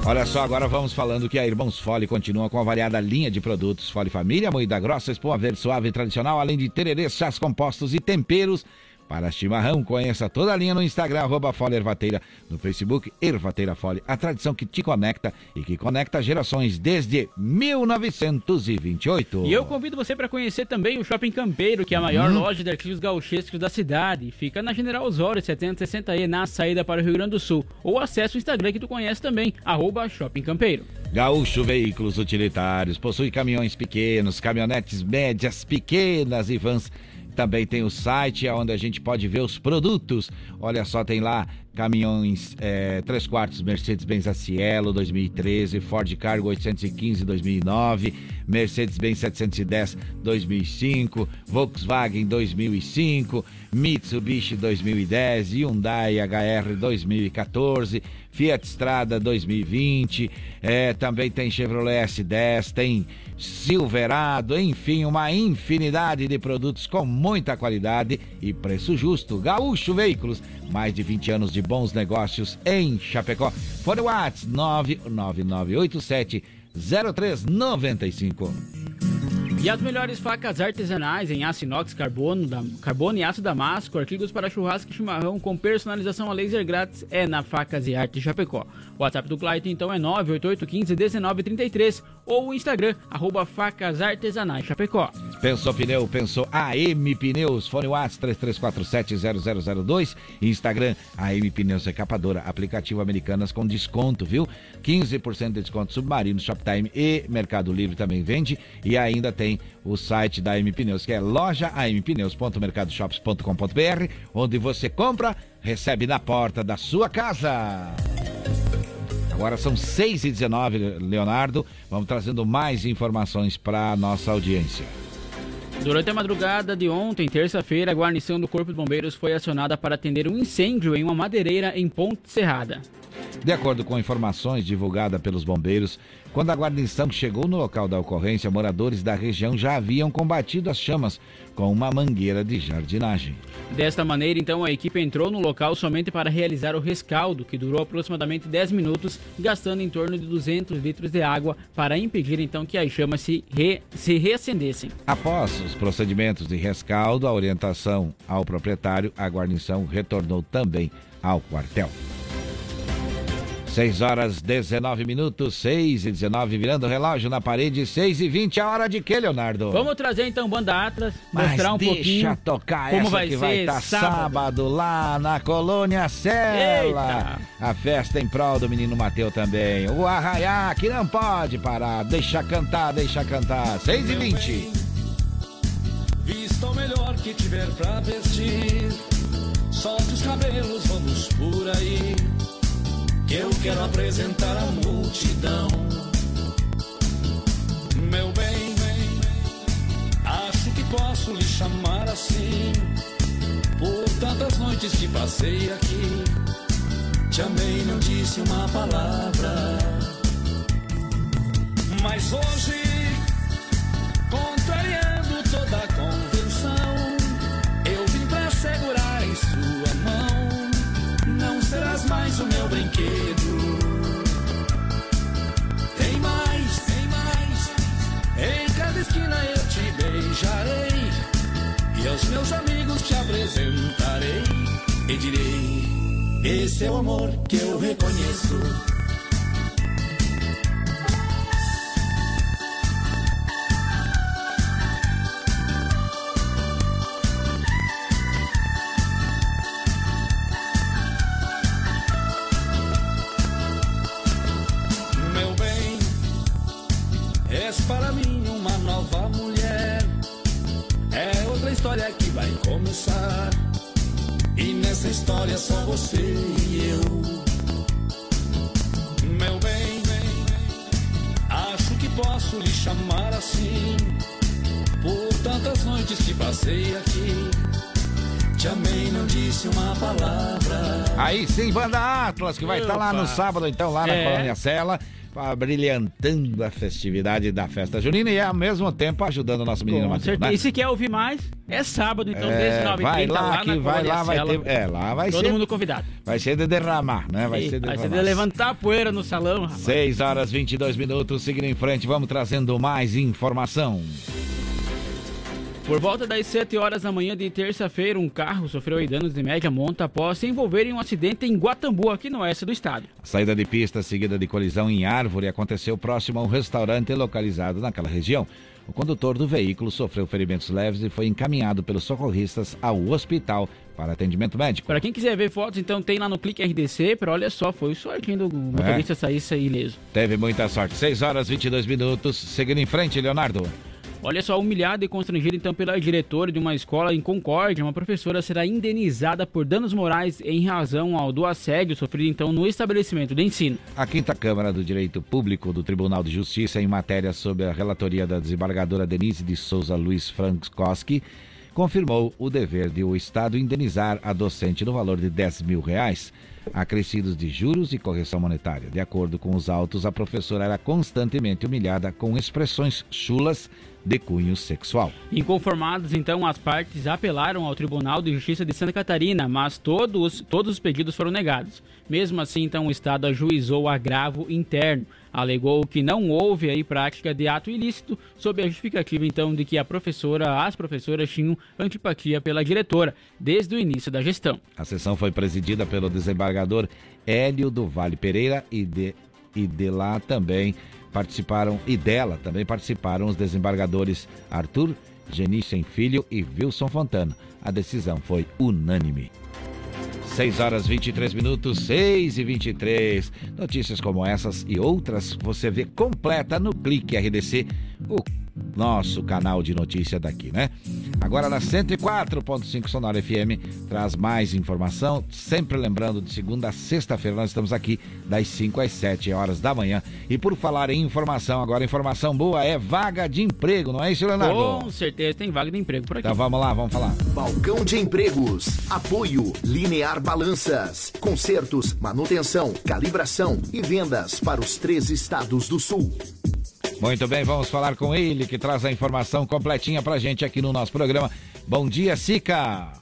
Olha só, agora vamos falando que a Irmãos Fole continua com a variada linha de produtos Fole Família, moída grossa, espuma verde suave tradicional, além de tererês, chás compostos e temperos para chimarrão. Conheça toda a linha no Instagram, arroba Fole Ervateira, no Facebook, Ervateira Fole, a tradição que te conecta e que conecta gerações desde 1928. E eu convido você para conhecer também o Shopping Campeiro, que é a maior Hum. loja de artigos gauchescos da cidade. Fica na General Osório 7060E, na saída para o Rio Grande do Sul. Ou acesse o Instagram que tu conhece também, arroba Shopping Campeiro. Gaúcho Veículos Utilitários possui caminhões pequenos, caminhonetes médias, pequenas e vans. Também tem o site onde a gente pode ver os produtos. Olha só, tem lá caminhões é, 3 quartos Mercedes-Benz Cielo 2013, Ford Cargo 815 2009, Mercedes-Benz 710 2005, Volkswagen 2005, Mitsubishi 2010, Hyundai HR 2014, Fiat Strada 2020, é, também tem Chevrolet S10, tem Silverado, enfim, uma infinidade de produtos com muita qualidade e preço justo. Gaúcho Veículos, mais de 20 anos de bons negócios em Chapecó. Fone Whats 99987 0395. E as melhores facas artesanais em aço inox, carbono, da- carbono e aço damasco, artigos para churrasco e chimarrão com personalização a laser grátis é na Facas e Arte Chapecó. O WhatsApp do Clayton então é 988151933 ou o Instagram, arroba facas artesanais Chapecó. Pensou pneu, pensou AM Pneus, fone Whats 33470002, Instagram AM Pneus Recapadora, aplicativo Americanas com desconto, viu? 15% de desconto Submarino, Shoptime e Mercado Livre também vende e ainda tem o site da AM Pneus, que é loja ampneus.mercadoshops.com.br, onde você compra, recebe na porta da sua casa. Agora são 6 e 19 Leonardo. Vamos trazendo mais informações para nossa audiência. Durante a madrugada de ontem, terça-feira, a guarnição do Corpo de Bombeiros foi acionada para atender um incêndio em uma madeireira em Ponte Serrada. De acordo com informações divulgadas pelos bombeiros, quando a guarnição chegou no local da ocorrência, moradores da região já haviam combatido as chamas com uma mangueira de jardinagem. Desta maneira, então, a equipe entrou no local somente para realizar o rescaldo, que durou aproximadamente 10 minutos, gastando em torno de 200 litros de água para impedir então que as chamas se, re- se reacendessem. Após os procedimentos de rescaldo, a orientação ao proprietário, a guarnição retornou também ao quartel. 6 horas 19 minutos, 6 e 19, virando o relógio na parede, 6 e 20, a hora de quê, Leonardo? Vamos trazer então Banda Atlas, Mas mostrar um deixa pouquinho tocar como essa vai que ser vai estar sábado. lá na Colônia Sela. A festa em prol do menino Mateu também. O arraiá que não pode parar. Deixa cantar, deixa cantar. 6 e 20. Vista o melhor que tiver pra vestir. Solte os cabelos, vamos por aí. Eu quero apresentar a multidão. Meu bem, acho que posso lhe chamar assim. Por tantas noites que passei aqui. Te amei, não disse uma palavra. Mas hoje contrariando aos meus amigos te apresentarei. E direi: Esse é o amor que eu reconheço. História que vai começar. E nessa história só você e eu. Meu bem, acho que posso lhe chamar assim. Por tantas noites que passei aqui. Te amei, não disse uma palavra. Aí sim, Banda Atlas, que vai estar lá no sábado, então, lá na É. Colônia Sela, brilhantando a festividade da festa junina e ao mesmo tempo ajudando o nosso menino Com Matheus. certeza. né? E se quer ouvir mais, é sábado, então, É, 19 vai lá, lá que vai lá, vai ter. É, lá vai Todo ser. mundo convidado. Vai ser de derramar, né? Vai E ser de vai ser de levantar a poeira no salão, rapaz. 6 horas 22 minutos, seguindo em frente, vamos trazendo mais informação. Por volta das 7 horas da manhã de terça-feira, um carro sofreu danos de média monta após se envolver em um acidente em Guatambu, aqui no oeste do estado. A saída de pista seguida de colisão em árvore aconteceu próximo a um restaurante localizado naquela região. O condutor do veículo sofreu ferimentos leves e foi encaminhado pelos socorristas ao hospital para atendimento médico. Para quem quiser ver fotos, então tem lá no Clique RDC, para olha só, foi sortinho do motorista é. sair ileso. Teve muita sorte. 6 horas 22 minutos. Seguindo em frente, Leonardo. Olha só, humilhada e constrangida então pela diretora de uma escola em Concórdia, uma professora será indenizada por danos morais em razão ao do assédio sofrido então no estabelecimento de ensino. A quinta Câmara do Direito Público do Tribunal de Justiça, em matéria sobre a relatoria da desembargadora Denise de Souza Luiz Frankowski, confirmou o dever de o Estado indenizar a docente no valor de 10 mil reais, acrescidos de juros e correção monetária. De acordo com os autos, a professora era constantemente humilhada com expressões chulas de cunho sexual. Inconformados, então, as partes apelaram ao Tribunal de Justiça de Santa Catarina, mas todos, todos os pedidos foram negados. Mesmo assim, então, o Estado ajuizou agravo interno. Alegou que não houve aí prática de ato ilícito, sob a justificativa, então, de que a professora, as professoras tinham antipatia pela diretora, desde o início da gestão. A sessão foi presidida pelo desembargador Hélio do Vale Pereira e de, e de lá também participaram, e dela também participaram os desembargadores Arthur Genichen Filho e Wilson Fontana. A decisão foi unânime. 6 horas 23 minutos, 6 e 23. Notícias como essas e outras você vê completa no Clique RDC, o nosso canal de notícia daqui, né? Agora na 104.5 Sonora FM traz mais informação, sempre lembrando de segunda a sexta-feira nós estamos aqui das 5 às 7 horas da manhã. E por falar em informação, agora informação boa é vaga de emprego, não é isso, Leonardo? Com certeza tem vaga de emprego por aqui. Então vamos lá, vamos falar. Balcão de empregos, apoio, linear balanças, consertos, manutenção, calibração e vendas para os três estados do sul. Muito bem, vamos falar com ele que traz a informação completinha pra gente aqui no nosso programa. Bom dia, Sica!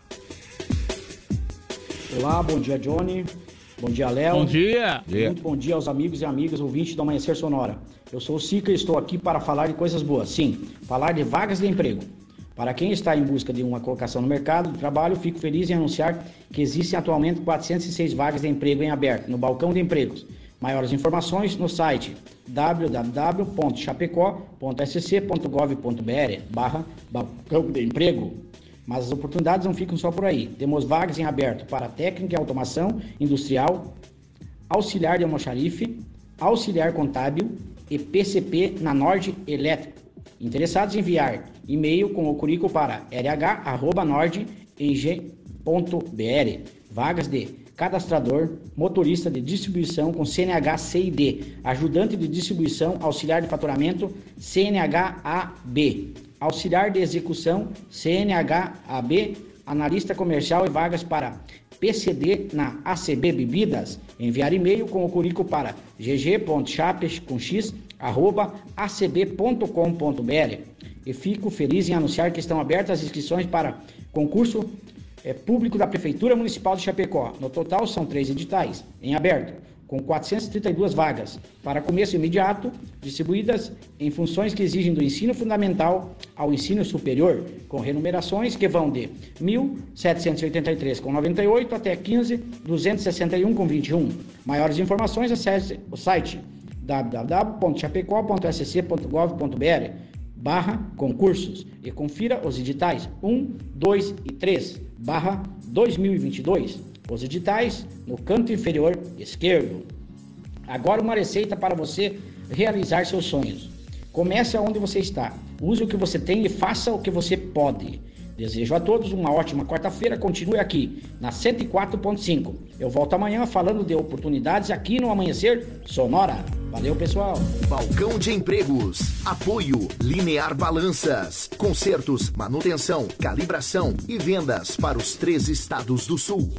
Olá, bom dia, Johnny. Bom dia, Léo. Bom dia. Muito bom dia aos amigos e amigas ouvintes do Amanhecer Sonora. Eu sou o Sica e estou aqui para falar de coisas boas. Sim, falar de vagas de emprego. Para quem está em busca de uma colocação no mercado de trabalho, fico feliz em anunciar que existem atualmente 406 vagas de emprego em aberto no balcão de empregos Maiores informações no site www.chapecó.sc.gov.br barra balcão de emprego. Mas as oportunidades não ficam só por aí. Temos vagas em aberto para técnica e automação industrial, auxiliar de almoxarife, auxiliar contábil e PCP na Nord Elétrico. Interessados enviar e-mail com o currículo para rh.nordeg.br. Vagas de cadastrador, motorista de distribuição com CNH CID, ajudante de distribuição, auxiliar de faturamento CNH AB, auxiliar de execução CNH AB, analista comercial e vagas para PCD na ACB Bebidas. Enviar e-mail com o currículo para gg.chapes.acb.com.br. E fico feliz em anunciar que estão abertas as inscrições para concurso é, público da Prefeitura Municipal de Chapecó. No total, são três editais em aberto, com 432 vagas para começo imediato, distribuídas em funções que exigem do ensino fundamental ao ensino superior, com remunerações que vão de 1.783,98 até 15.261,21. Maiores informações, acesse o site www.chapecó.sc.gov.br barra concursos e confira os editais 1, 2 e 3 barra 2022, os editais no canto inferior esquerdo. Agora uma receita para você realizar seus sonhos. Comece aonde você está, use o que você tem e faça o que você pode. Desejo a todos uma ótima quarta-feira. Continue aqui na 104.5. Eu volto amanhã falando de oportunidades aqui no Amanhecer Sonora. Valeu, pessoal. Balcão de empregos. Apoio Linear Balanças. Consertos, manutenção, calibração e vendas para os três estados do sul.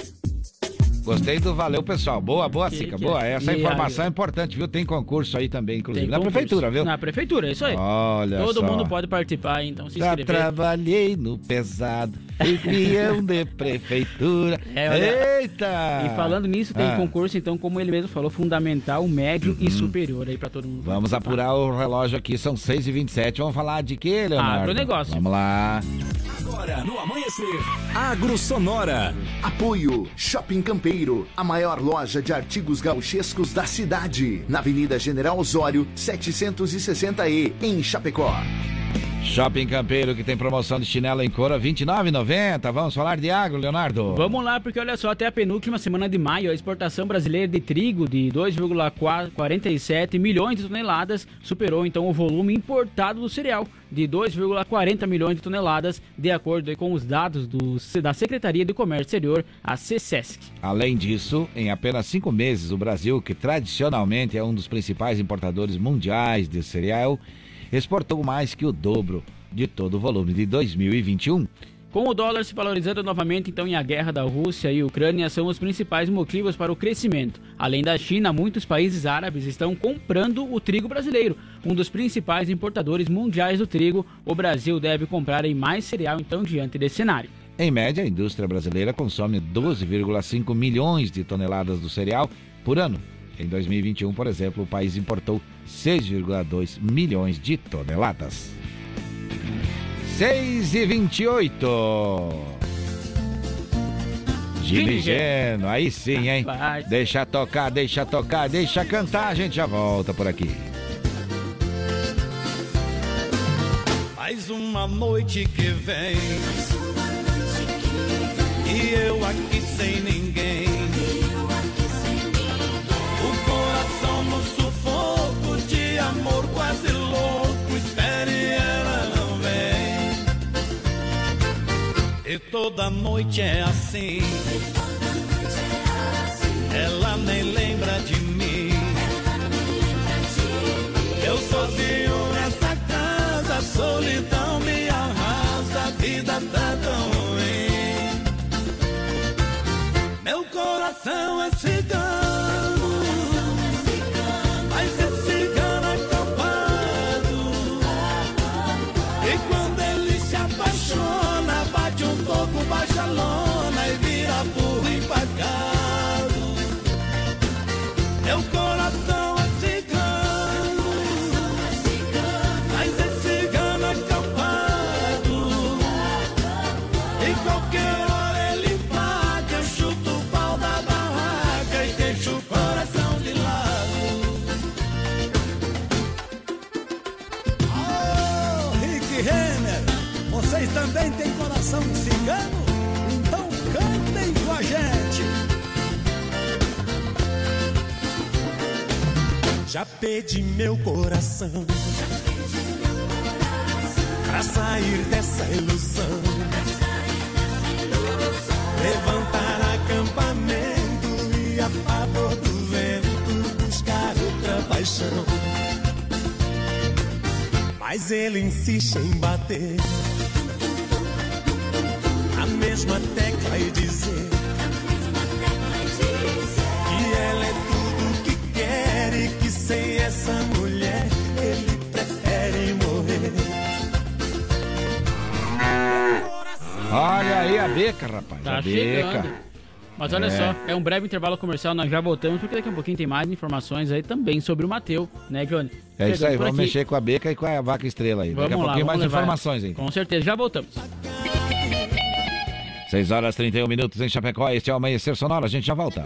Gostei do valeu, pessoal. Boa, boa, Sica. Boa. Essa informação é importante, viu? Tem concurso aí também, inclusive. na prefeitura, viu? Na prefeitura, isso aí. Olha Todo só. mundo pode participar, então se Já inscrever. trabalhei no pesado. Espião de prefeitura. É, olha- Eita! E falando nisso, tem Ah. concurso, então, como ele mesmo falou, fundamental, médio e superior aí pra todo mundo. Vamos apurar o relógio aqui, são 6 e 27 Vamos falar de quê, Leonardo? Agronegócio. Vamos lá. Agora, no amanhecer, Agro Sonora. Apoio Shopping Campeiro, a maior loja de artigos gauchescos da cidade. Na Avenida General Osório, 760E, em Chapecó. Shopping Campeiro que tem promoção de chinelo em couro a R$ 29,90. Vamos falar de agro, Leonardo? Vamos lá, porque olha só, até a penúltima semana de maio, a exportação brasileira de trigo de 2,47 milhões de toneladas superou então o volume importado do cereal de 2,40 milhões de toneladas, de acordo com os dados do, da Secretaria de Comércio Exterior, a CSESC. Além disso, em apenas cinco meses, o Brasil, que tradicionalmente é um dos principais importadores mundiais de cereal, exportou mais que o dobro de todo o volume de 2021. Com o dólar se valorizando novamente, então, e a guerra da Rússia e Ucrânia são os principais motivos para o crescimento. Além da China, muitos países árabes estão comprando o trigo brasileiro. Um dos principais importadores mundiais do trigo, o Brasil deve comprar em mais cereal, então, diante desse cenário. Em média, a indústria brasileira consome 12,5 milhões de toneladas do cereal por ano. Em 2021, por exemplo, o país importou 6,2 milhões de toneladas. 6 e 28. Gino Geno, aí sim, hein? Deixa tocar, deixa tocar, deixa cantar, a gente já volta por aqui. Mais uma noite que vem. E eu aqui sem ninguém. Coração no sufoco de amor quase louco. Espere, ela não vem. E toda noite é assim. Ela nem lembra Já pedi meu coração pra sair dessa ilusão. Levantar acampamento e a favor do vento buscar outra paixão. Mas ele insiste em bater a mesma tecla e dizer que ela é Olha aí a beca, rapaz. Tá a chegando. beca. Mas olha É. só, é um breve intervalo comercial, nós já voltamos, porque daqui a pouquinho tem mais informações aí também sobre o Mateu, né, Johnny? É isso aí, vamos aqui. mexer com a beca e com a vaca estrela aí. Vamos Daqui a lá, pouquinho mais levar. informações aí. Com certeza, já voltamos. 6 horas 31 minutos em Chapecó. Este é o Amanhecer Sonoro. A gente já volta.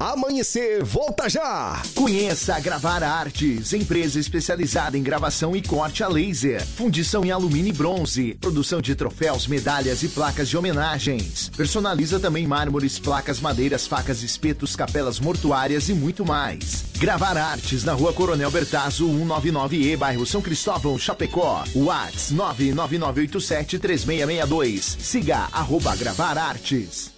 Amanhecer, volta já! Conheça a Gravar Artes, empresa especializada em gravação e corte a laser, fundição em alumínio e bronze, produção de troféus, medalhas e placas de homenagens. Personaliza também mármores, placas, madeiras, facas, espetos, capelas mortuárias e muito mais. Gravar Artes na Rua Coronel Bertazzo, 199E, bairro São Cristóvão, Chapecó. Whats 999873662. Siga arroba Gravar Artes.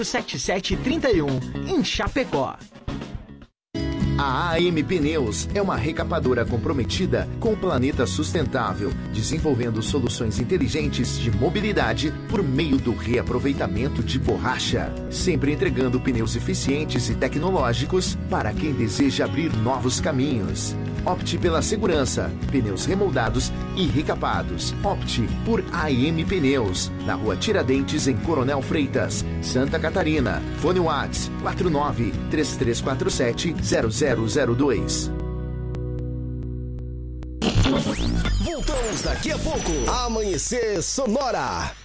7731 em Chapecó. A AM Pneus é uma recapadora comprometida com o planeta sustentável, desenvolvendo soluções inteligentes de mobilidade por meio do reaproveitamento de borracha, sempre entregando pneus eficientes e tecnológicos para quem deseja abrir novos caminhos. Opte pela segurança, pneus remoldados e recapados. Opte por AM Pneus, na rua Tiradentes, em Coronel Freitas, Santa Catarina. Fone Whats 49 3347 0002. Voltamos daqui a pouco. Amanhecer Sonora.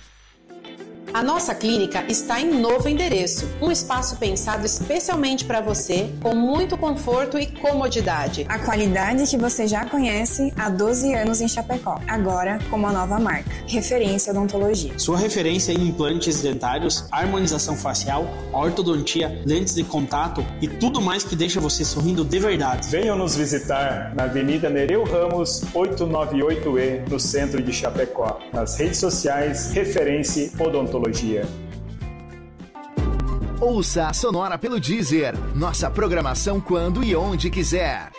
A nossa clínica está em novo endereço, um espaço pensado especialmente para você, com muito conforto e comodidade. A qualidade que você já conhece há 12 anos em Chapecó, agora com uma nova marca, Referência Odontologia. Sua referência em implantes dentários, harmonização facial, ortodontia, lentes de contato e tudo mais que deixa você sorrindo de verdade. Venham nos visitar na Avenida Nereu Ramos, 898E, no centro de Chapecó. Nas redes sociais, Referência Odontologia. Ouça a Sonora pelo Deezer. Nossa programação quando e onde quiser.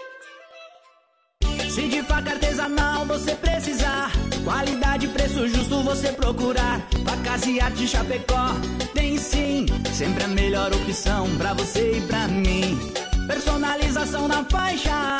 Se de faca artesanal você precisar, qualidade e preço justo você procurar. Facas e arte Chapecó tem sim, sempre a melhor opção pra você e pra mim. Personalização na faixa,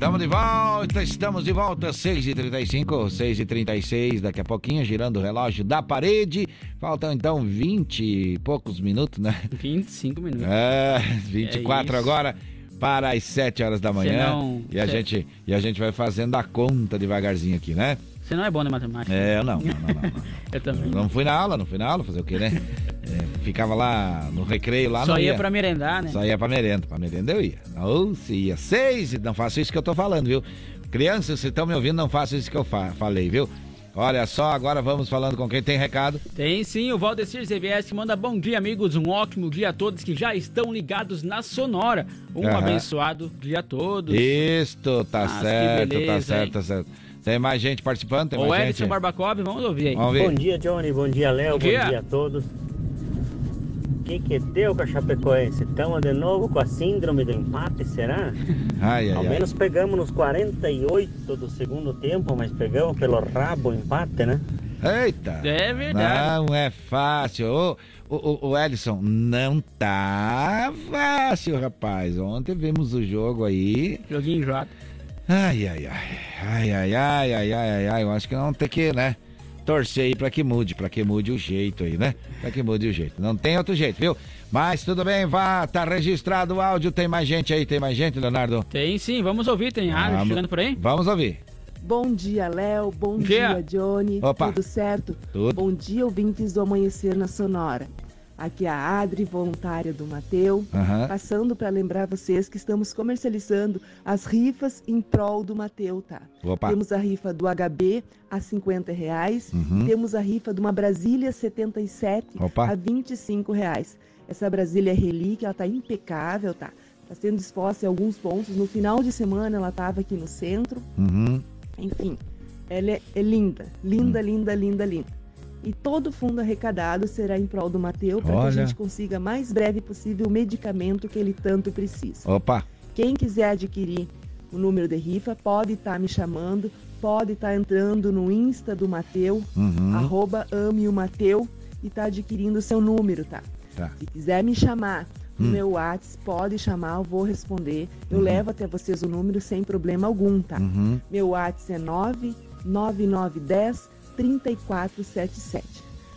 Estamos de volta, estamos de volta, 6h35, 6h36, daqui a pouquinho, girando o relógio da parede. Faltam então 20 e poucos minutos, né? 25 minutos. É, 24 É isso. agora para as 7 horas da manhã. Senão- e, a gente, e a gente vai fazendo a conta devagarzinho aqui, né? Você não é bom na matemática. É, eu não, não, não, não. Eu também. Não fui na aula, não fui na aula, fazer o quê, né? É, ficava lá no recreio, lá Só não ia pra merendar, né? Só ia pra merenda, pra merenda eu ia. Ou se ia seis, não faço isso que eu tô falando, viu? Crianças, se estão me ouvindo, não façam isso que eu fa- falei, viu? Olha só, agora vamos falando com quem tem recado. Tem sim, o Valdecir ZVS que manda bom dia, amigos. Um ótimo dia a todos que já estão ligados na Sonora. Um Aham. abençoado dia a todos. Isto, tá Mas certo, tá beleza, certo, hein? tá certo. Tem mais gente participando? Tem O mais Edson gente? Barbacov, vamos ouvir aí. Vamos ver. Bom dia, Johnny. Bom dia, Léo. Bom dia. dia. a todos. O que, que deu com a Chapecoense? Estamos de novo com a síndrome do empate, será? Ai, ai, Ao ai. menos pegamos nos 48 do segundo tempo, mas pegamos pelo rabo o empate, né? Eita! É verdade. Não é fácil. Ô, ô, ô, ô, Ellison, não tá fácil, rapaz. Ontem vimos o jogo aí. Joguinho enjoado. Ai, ai, ai. Ai, ai, ai, ai, ai, ai, ai. Eu acho que não tem que, né? torcer aí pra que mude, pra que mude o jeito aí, né? Pra que mude o jeito. Não tem outro jeito, viu? Mas tudo bem, vá, tá registrado o áudio. Tem mais gente aí, tem mais gente, Leonardo? Tem sim, vamos ouvir, tem áudio Vamos- chegando por aí? Vamos ouvir. Bom dia, Léo. Bom dia. dia, Johnny. Opa. Tudo certo? Tudo. Bom dia, ouvintes do Amanhecer na Sonora. Aqui é a Adri, voluntária do Mateu, Aham. passando para lembrar vocês que estamos comercializando as rifas em prol do Mateu, tá? Opa. Temos a rifa do HB a 50 reais, Uhum. temos a rifa de uma Brasília 77 Opa. a 25 reais. Essa Brasília é relíquia, ela tá impecável, tá? Tá sendo exposta em alguns pontos. No final de semana ela tava aqui no centro. Uhum. Enfim, ela é, é linda, linda, linda, linda, linda. E todo o fundo arrecadado será em prol do Mateu para que a gente consiga mais breve possível o medicamento que ele tanto precisa. Opa. Quem quiser adquirir o número de rifa pode estar me chamando, pode estar entrando no Insta do Mateu, Uhum. arroba ame o Mateu e tá adquirindo o seu número, tá? Tá. Se quiser me chamar no Hum. meu WhatsApp, pode chamar, eu vou responder. Eu Uhum. levo até vocês o número sem problema algum, tá? Uhum. Meu WhatsApp é 99910 3477.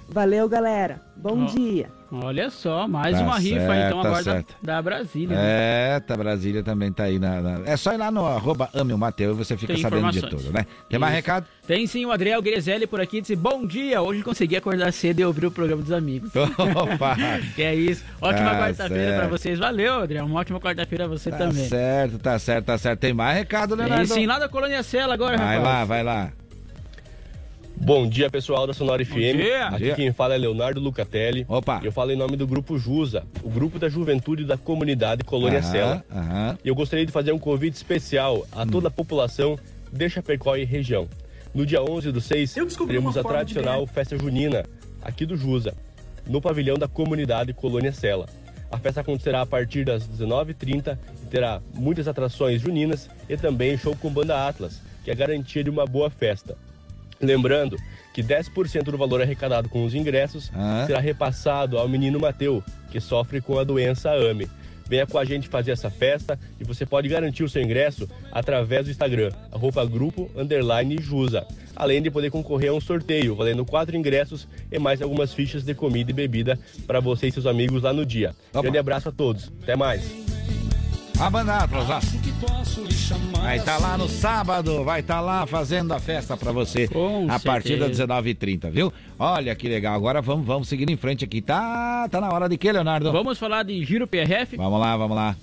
Valeu, galera. Bom Ó, dia. Olha só, mais Tá uma rifa aí, certo, então tá agora da, certo. da Brasília. né? É, tá, Brasília também tá aí na. na- É só ir lá no arroba ame o Mateu e você fica Tem sabendo de tudo, né? Tem mais Isso. recado? Tem sim, o Adriel Grezelli por aqui disse: Bom dia, hoje consegui acordar cedo e ouvir o programa dos amigos. Opa! que é isso. Ótima Tá quarta-feira pra vocês. Valeu, Adriel. Uma ótima quarta-feira a você Tá também. certo, tá certo, tá certo. Tem mais recado, Tem Leonardo? sim, lá da Colônia Sela agora, Vai rapaz. lá, vai lá. Bom dia, pessoal da Sonora FM. dia. Aqui dia. quem fala é Leonardo Lucatelli. Opa. Eu falo em nome do Grupo Jusa, o Grupo da Juventude da Comunidade Colônia Aham, Sela. aham. E eu gostaria de fazer um convite especial a toda a população de Chapecó e região. No dia 11 do 6, teremos a tradicional festa junina aqui do Jusa, no pavilhão da comunidade Colônia Sela. A festa acontecerá a partir das 19h30 e terá muitas atrações juninas e também show com banda Atlas, que é garantia de uma boa festa. Lembrando que 10% do valor arrecadado com os ingressos Ah. será repassado ao menino Mateu, que sofre com a doença AME. Venha com a gente fazer essa festa e você pode garantir o seu ingresso através do Instagram, arroba grupo underline Jusa. Além de poder concorrer a um sorteio, valendo quatro ingressos e mais algumas fichas de comida e bebida para você e seus amigos lá no dia. Grande abraço a todos. Até mais. A banda Atlas, ó. Vai estar lá no sábado, vai estar lá fazendo a festa pra você Com a partir das certeza. 19h30, viu? Olha que legal. Agora vamos, vamos seguindo em frente aqui. Tá, tá na hora de quê, Leonardo? Vamos falar de Giro PRF? Vamos lá, vamos lá.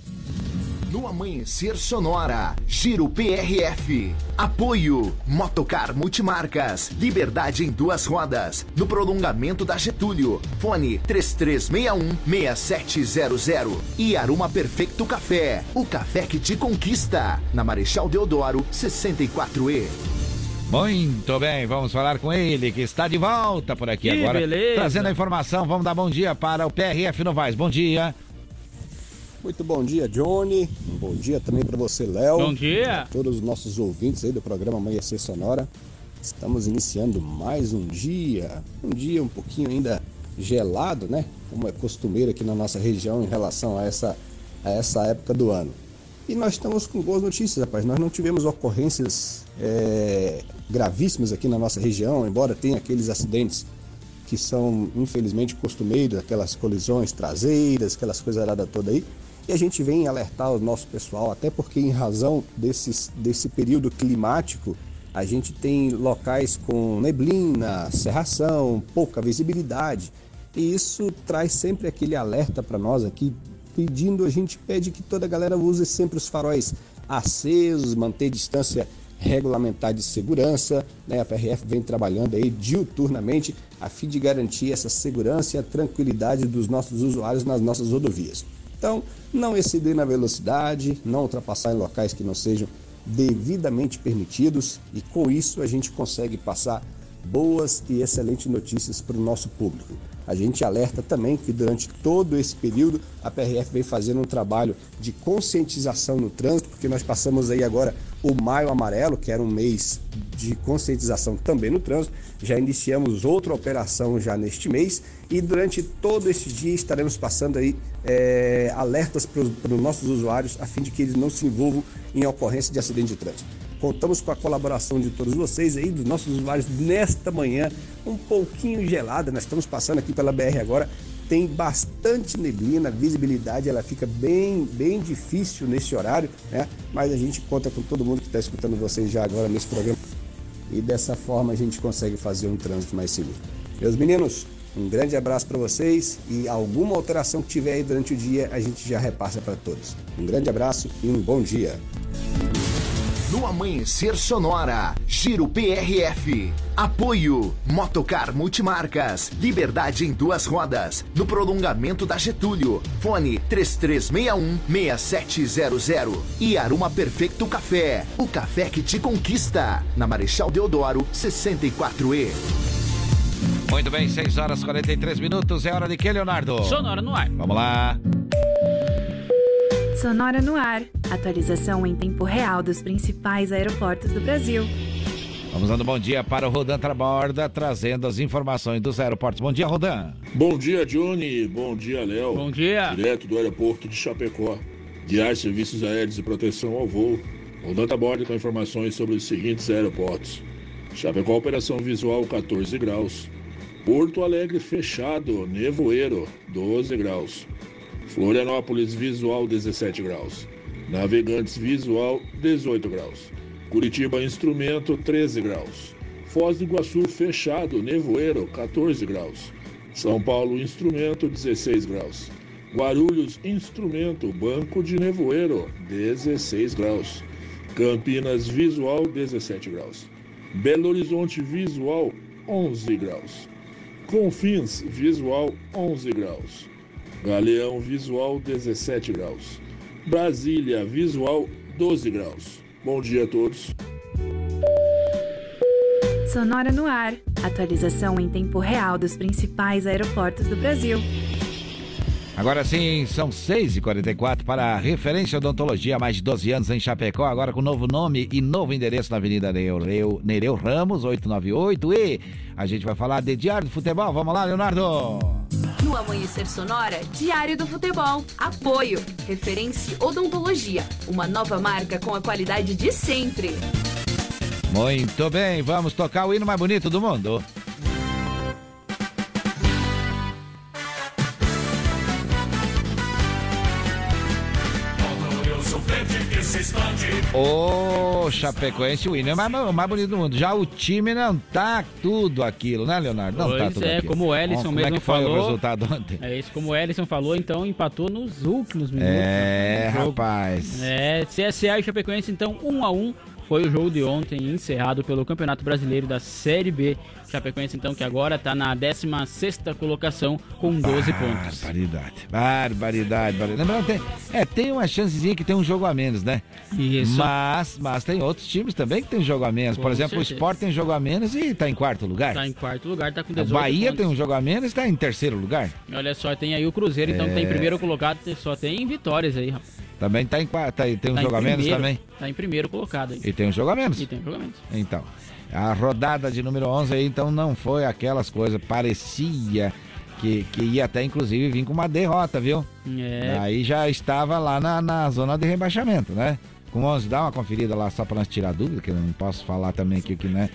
No Amanhecer Sonora, Giro PRF. Apoio, Motocar Multimarcas, Liberdade em duas rodas. No prolongamento da Getúlio, fone 3361-6700. E Aruma Perfeito Café, o café que te conquista. Na Marechal Deodoro, 64E. Muito bem, vamos falar com ele que está de volta por aqui Que agora. beleza. Trazendo a informação, vamos dar bom dia para o PRF Novaes. Bom dia. Muito bom dia, Johnny. Um bom dia também para você, Léo. Bom dia. Todos os nossos ouvintes aí do programa Amanhecer Sonora. Estamos iniciando mais um dia. Um dia um pouquinho ainda gelado, né? Como é costumeiro aqui na nossa região em relação a essa, a essa época do ano. E nós estamos com boas notícias, rapaz. Nós não tivemos ocorrências é, gravíssimas aqui na nossa região, embora tenha aqueles acidentes que são infelizmente costumeiros, aquelas colisões traseiras, aquelas coisas toda aí. E a gente vem alertar o nosso pessoal, até porque em razão desses, desse período climático, a gente tem locais com neblina, cerração, pouca visibilidade. E isso traz sempre aquele alerta para nós aqui, pedindo, a gente pede que toda a galera use sempre os faróis acesos, manter distância regulamentar de segurança, né? A PRF vem trabalhando aí diuturnamente a fim de garantir essa segurança e a tranquilidade dos nossos usuários nas nossas rodovias. Então, não exceder na velocidade, não ultrapassar em locais que não sejam devidamente permitidos e com isso a gente consegue passar boas e excelentes notícias para o nosso público. A gente alerta também que durante todo esse período a PRF vem fazendo um trabalho de conscientização no trânsito, porque nós passamos aí agora o Maio Amarelo, que era um mês de conscientização também no trânsito. Já iniciamos outra operação já neste mês e durante todo esse dia estaremos passando aí é, alertas para os nossos usuários a fim de que eles não se envolvam em ocorrência de acidente de trânsito. Contamos com a colaboração de todos vocês aí, dos nossos usuários nesta manhã, um pouquinho gelada. Nós estamos passando aqui pela BR agora, tem bastante neblina, a visibilidade ela fica bem, bem difícil nesse horário, né? Mas a gente conta com todo mundo que está escutando vocês já agora nesse programa e dessa forma a gente consegue fazer um trânsito mais seguro. Meus meninos, um grande abraço para vocês e alguma alteração que tiver aí durante o dia a gente já repassa para todos. Um grande abraço e um bom dia. No Amanhecer Sonora, Giro PRF. Apoio Motocar Multimarcas, Liberdade em duas rodas, no prolongamento da Getúlio. Fone 3361-6700. E Aruma Perfeito Café, o café que te conquista. Na Marechal Deodoro, 64E. Muito bem, 6 horas e 43 minutos. É hora de que, Leonardo? Sonora no ar. Vamos lá. Sonora no ar. Atualização em tempo real dos principais aeroportos do Brasil. Vamos dando bom dia para o Rodan Traborda, trazendo as informações dos aeroportos. Bom dia, Rodan. Bom dia, Johnny. Bom dia, Léo. Bom dia. Direto do aeroporto de Chapecó. Guiar serviços aéreos e proteção ao voo. Rodan Traborda com informações sobre os seguintes aeroportos. Chapecó, operação visual 14 graus. Porto Alegre fechado, nevoeiro 12 graus. Florianópolis visual 17 graus. Navegantes visual 18 graus. Curitiba instrumento 13 graus. Foz do Iguaçu fechado, nevoeiro 14 graus. São Paulo instrumento 16 graus. Guarulhos instrumento banco de nevoeiro 16 graus. Campinas visual 17 graus. Belo Horizonte visual 11 graus. Confins visual 11 graus. Galeão visual 17 graus. Brasília visual 12 graus. Bom dia a todos. Sonora no ar. Atualização em tempo real dos principais aeroportos do Brasil. Agora sim, são 6h44 para a referência odontologia há mais de 12 anos em Chapecó, agora com novo nome e novo endereço na Avenida Nereu, Nereu Ramos, 898. E a gente vai falar de Diário do Futebol. Vamos lá, Leonardo! Amanhecer Sonora, Diário do Futebol. Apoio. Referência Odontologia. Uma nova marca com a qualidade de sempre. Muito bem, vamos tocar o hino mais bonito do mundo. Ô, Chapecoense, o hino é o mais bonito do mundo. Já o time não tá tudo aquilo, né, Leonardo? Não pois tá tudo é, aquilo. como o Ellison Como mesmo é que foi falou. o resultado ontem? É isso, como o Ellison falou, então empatou nos últimos minutos. É, né, rapaz. É, CSA e Chapecoense, então, 1 a 1 foi o jogo de ontem, encerrado pelo Campeonato Brasileiro da Série B. Chapecoense, então, que agora está na 16ª colocação com 12 pontos. Barbaridade, barbaridade, barbaridade. Lembrando, tem, é, tem uma chancezinha que tem um jogo a menos, né? Isso. Mas, mas tem outros times também que tem jogo a menos. Por Com exemplo, certeza. o Sport tem jogo a menos e tá em quarto lugar. Tá em quarto lugar, tá com O 18 Bahia pontos. tem um jogo a menos e está em terceiro lugar. Olha só, tem aí o Cruzeiro, então, que tá em É. primeiro colocado, só tem vitórias aí, rapaz. Também tá em quarto, tá, tem um Tá em jogo a menos também. Tá em primeiro colocado aí. E tem um jogo a menos. E tem um jogo a menos. Então, a rodada de número 11 aí, então não foi aquelas coisas, parecia que, que ia até inclusive vir com uma derrota, viu? É. Aí já estava lá na, na zona de rebaixamento, né? Com 11, dá uma conferida lá só para nós tirar dúvida, que eu não posso falar também aqui o que, né?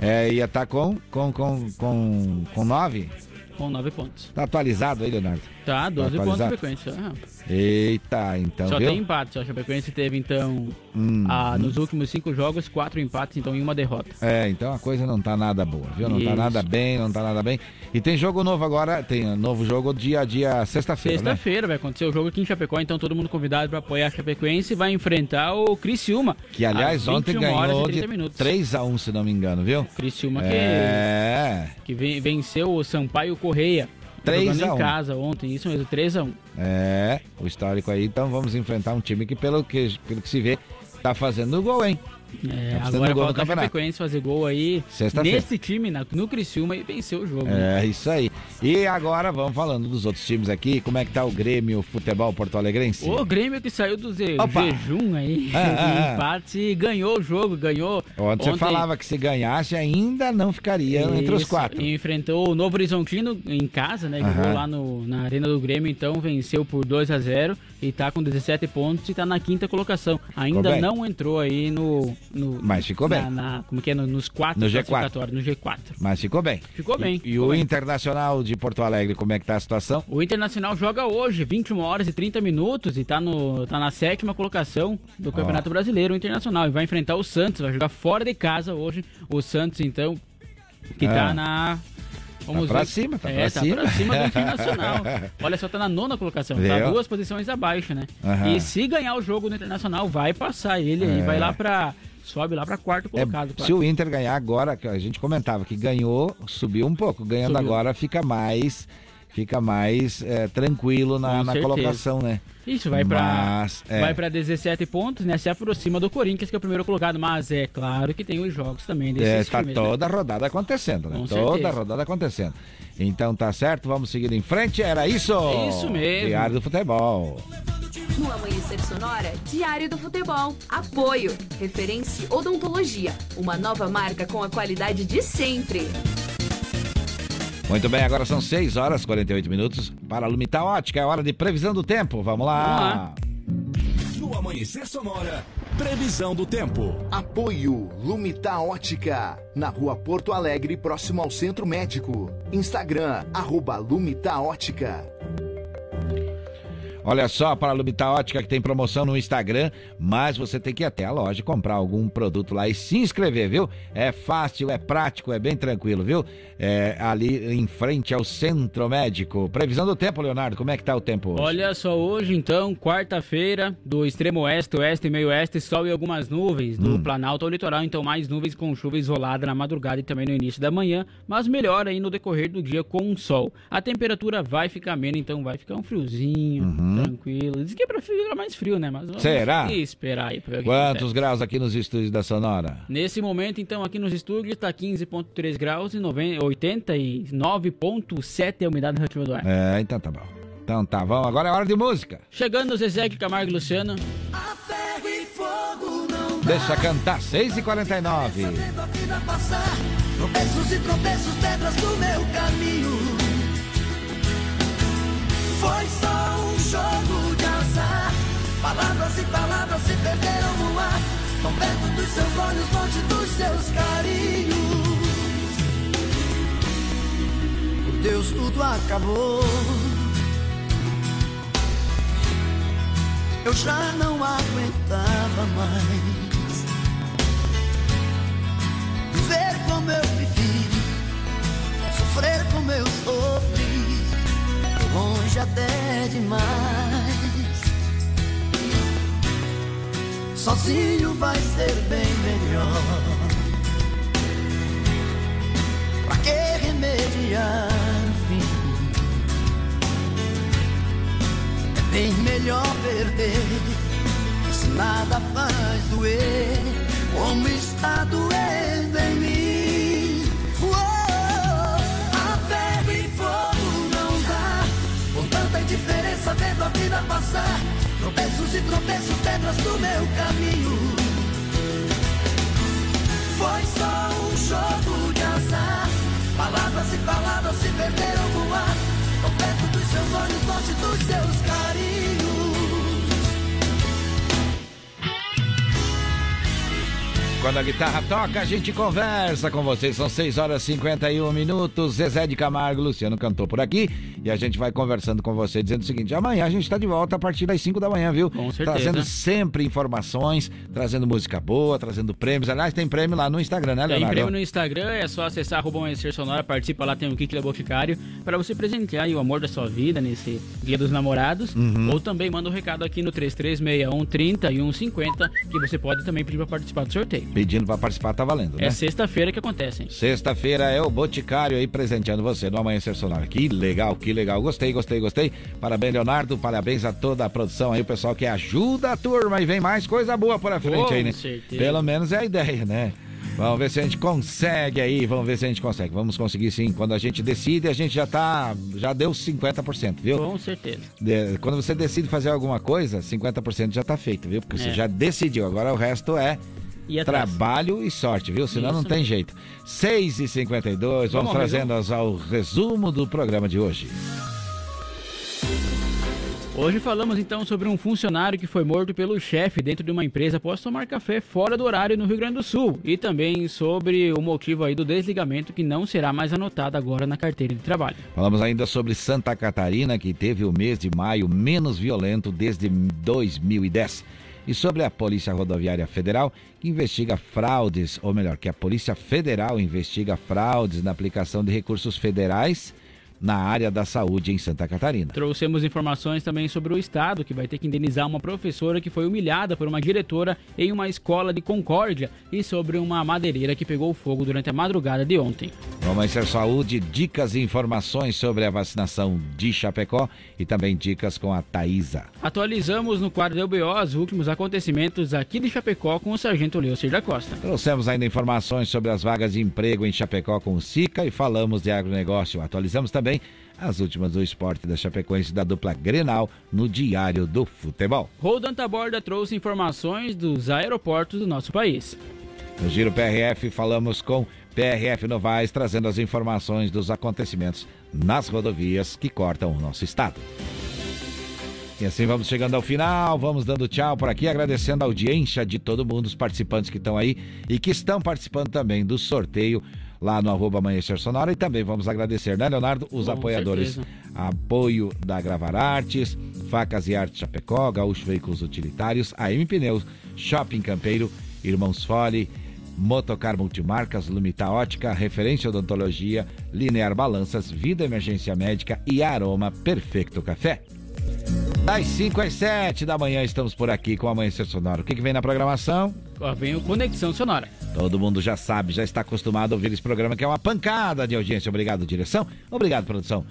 É, ia estar com, com, com, com, com 9. Com 9 pontos. Tá atualizado aí, Leonardo? Tá, 12 pontos atualizado? frequência. Ah, Eita, então, só viu? tem empate, só a Chapecoense teve então Hum, hum. nos últimos cinco jogos quatro empates, então em uma derrota. É, então a coisa não tá nada boa, viu? Não tá Isso. nada bem, não tá nada bem. E tem jogo novo agora, tem um novo jogo dia dia sexta-feira, né? Sexta-feira vai acontecer o jogo aqui em Chapecó, então todo mundo convidado para apoiar a Chapecoense e vai enfrentar o Criciúma. Que aliás ontem 21 horas ganhou 30 de minutos. 3 a 1, se não me engano, viu? Criciúma que, É. que ven- venceu o Sampaio Correia. 3 jogando a 1. em casa ontem, isso mesmo, 3 a 1 É, o histórico aí, então vamos enfrentar um time que pelo que pelo que se vê tá fazendo gol, hein? É, Tá agora falta a. Chapecoense fazer gol aí nesse time, na- no Criciúma e vencer o jogo. né? É, isso aí. E agora vamos falando dos outros times aqui, como é que tá o Grêmio Futebol Porto Alegrense? O Grêmio que saiu do ze- jejum aí, Ah, ah, ah. empate, e ganhou o jogo, ganhou. Ontem você falava que se ganhasse ainda não ficaria entre os Isso, quatro. e enfrentou o Novo Horizontino em casa, né? Jogou lá no, na Arena do Grêmio, então venceu por 2 a 0 e tá com 17 pontos e tá na quinta colocação. Ainda não entrou aí no, no Mas ficou na- bem. na- como que é? No- nos quatro No G4. classificatórios, no G4. Mas ficou bem. Ficou bem, E, e ficou o bem. Internacional de Porto Alegre, como é que tá a situação? O Internacional joga hoje, 21 horas e 30 minutos, e tá, no, tá na sétima colocação do Campeonato Brasileiro, o Internacional. E vai enfrentar o Santos, vai jogar fora de casa hoje. O Santos, então, que Ah. tá na. Vamos Tá pra ver. cima, tá é, pra tá cima. pra cima do Internacional. Olha só, tá na nona colocação, tá duas posições abaixo, né? Aham. E se ganhar o jogo do Internacional, vai passar ele aí, É. vai lá pra. Sobe lá pra quarto colocado. É, se o Inter ganhar agora, que a gente comentava que ganhou, subiu um pouco. Ganhando Subiu. agora fica mais, fica mais é, tranquilo na, na colocação, né? Isso, vai pra, Mas, é. vai pra 17 pontos, né? Se aproxima do Corinthians, que é o primeiro colocado. Mas é claro que tem os jogos também desses É, tá times, né? toda a rodada acontecendo, né? Com toda a rodada acontecendo. Então tá certo, vamos seguir em frente. Era isso? É isso mesmo. Diário do Futebol. No Amanhecer Sonora, Diário do Futebol. Apoio. Referência Odontologia. Uma nova marca com a qualidade de sempre. Muito bem, agora são 6 horas e 48 minutos para a Lumita Ótica. É hora de previsão do tempo. Vamos lá. No Amanhecer Sonora, previsão do tempo. Apoio Lumita Ótica, na rua Porto Alegre, próximo ao Centro Médico. Instagram, arroba Lumita Ótica. Olha só, para a Lumita Ótica que tem promoção no Instagram, mas você tem que ir até a loja e comprar algum produto lá e se inscrever, viu? É fácil, é prático, é bem tranquilo, viu? É ali em frente ao Centro Médico. Previsão do tempo, Leonardo, como é que tá o tempo hoje? Olha só, hoje então, quarta-feira, do extremo oeste, oeste e meio oeste, sol e algumas nuvens. Do Hum. Planalto ao litoral, então mais nuvens com chuva isolada na madrugada e também no início da manhã, mas melhor aí no decorrer do dia com sol. A temperatura vai ficar menos, então vai ficar um friozinho, tranquilo. Diz que é pra ficar mais frio, né? Mas vamos Uhum. Será? esperar aí pra ver o que Quantos acontece. graus aqui nos estúdios da Sonora? Nesse momento, então, aqui nos estúdios está 15,3 graus e 90 89,7 é a umidade relativa do ar. É, então tá bom. Então tá bom, agora é hora de música. Chegando o Zezé Camargo e Luciano. Deixa cantar, 6h49. a vida passar. Tropeços e tropeços, pedras do meu caminho. Foi só um jogo de azar. Palavras e palavras se perderam no ar. Tão perto dos seus olhos, longe dos seus carinhos. Por Deus, tudo acabou. Eu já não aguentava mais Viver como eu vivi Sofrer como eu sofri Longe até demais. Sozinho vai ser bem melhor. Pra que remediar o fim? É bem melhor perder Se nada faz doer. Como está doendo em mim vida passar. Tropeços e tropeços, pedras do meu caminho. Foi só um jogo de azar. Palavras e palavras se perderam no ar. Tão perto dos seus olhos, longe dos seus carinhos Quando a guitarra toca, a gente conversa com vocês. São 6 horas e 51 minutos. Zezé de Camargo, Luciano cantou por aqui. E a gente vai conversando com você, dizendo o seguinte: amanhã a gente está de volta a partir das 5 da manhã, viu? Com certeza. Trazendo sempre informações, trazendo música boa, trazendo prêmios. Aliás, tem prêmio lá no Instagram, né, Tem Leonardo? prêmio no Instagram, é só acessar arroba Amanhecer Sonora, participa lá, tem um kit Boticário, para você presentear o amor da sua vida nesse Dia dos Namorados. Uhum. Ou também manda um recado aqui no 3361 30 e 150, que você pode também pedir para participar do sorteio. Pedindo pra participar, tá valendo, né? É sexta-feira que acontece, hein? Sexta-feira é o Boticário aí presenteando você no Amanhecer Sonora. Que legal, que legal. Gostei, gostei, gostei. Parabéns, Leonardo. Parabéns a toda a produção aí, o pessoal que ajuda a turma. E vem mais coisa boa por a frente Com aí, né? certeza. Pelo menos é a ideia, né? Vamos ver se a gente consegue aí, vamos ver se a gente consegue. Vamos conseguir sim. Quando a gente decide, a gente já tá, já deu 50%, viu? Com certeza. De- quando você decide fazer alguma coisa, 50% já tá feito, viu? Porque você É. já decidiu. Agora o resto é E trabalho e sorte, viu? Senão Isso não tem mesmo. jeito. 6 e 52 vamos, Vamos trazendo ao resumo do programa de hoje. Hoje falamos então sobre um funcionário que foi morto pelo chefe dentro de uma empresa após tomar café fora do horário no Rio Grande do Sul e também sobre o motivo aí do desligamento que não será mais anotado agora na carteira de trabalho. Falamos ainda sobre Santa Catarina que teve o mês de maio menos violento desde 2010 e sobre a Polícia Rodoviária Federal que investiga fraudes, ou melhor, que a Polícia Federal investiga fraudes na aplicação de recursos federais na área da saúde em Santa Catarina. Trouxemos informações também sobre o Estado, que vai ter que indenizar uma professora que foi humilhada por uma diretora em uma escola de Concórdia e sobre uma madeireira que pegou fogo durante a madrugada de ontem. Vamos ser saúde, dicas e informações sobre a vacinação de Chapecó e também dicas com a Thaisa. Atualizamos no quadro do UBO os últimos acontecimentos aqui de Chapecó com o Sargento Leocir da Costa. Trouxemos ainda informações sobre as vagas de emprego em Chapecó com o SICA e falamos de agronegócio. Atualizamos também as últimas do esporte da Chapecoense da dupla Grenal no Diário do Futebol. Rodanta Borda trouxe informações dos aeroportos do nosso país. No Giro PRF falamos com PRF Novaes trazendo as informações dos acontecimentos nas rodovias que cortam o nosso estado. E assim vamos chegando ao final, vamos dando tchau por aqui, agradecendo a audiência de todo mundo, os participantes que estão aí e que estão participando também do sorteio lá no arroba Amanhecer Sonora e também vamos agradecer, né, Leonardo? Os Com apoiadores. certeza. Apoio da Gravar Artes, Facas e Arte Chapecó, Gaúcho Veículos Utilitários, AM Pneus, Shopping Campeiro, Irmãos Fole, Motocar Multimarcas, Lumita Ótica, Referência Odontologia, Linear Balanças, Vida Emergência Médica e Aroma Perfeito Café. Das 5 às 7 da manhã estamos por aqui com o Amanhecer Sonoro. O que, que vem na programação? Vem o Conexão Sonora. Todo mundo já sabe, já está acostumado a ouvir esse programa que é uma pancada de audiência. Obrigado, direção. Obrigado, produção.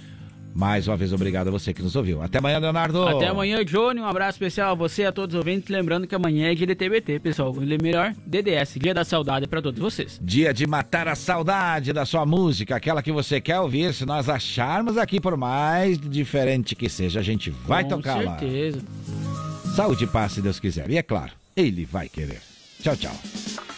Mais uma vez, obrigado a você que nos ouviu. Até amanhã, Leonardo. Até amanhã, Johnny. Um abraço especial a você e a todos os ouvintes. Lembrando que amanhã é dia de TBT, pessoal. O melhor DDS, Dia da Saudade para todos vocês. Dia de matar a saudade da sua música, aquela que você quer ouvir. Se nós acharmos aqui, por mais diferente que seja, a gente vai Com tocar lá. certeza. Saúde e paz, se Deus quiser. E é claro, ele vai querer. Tchau, tchau.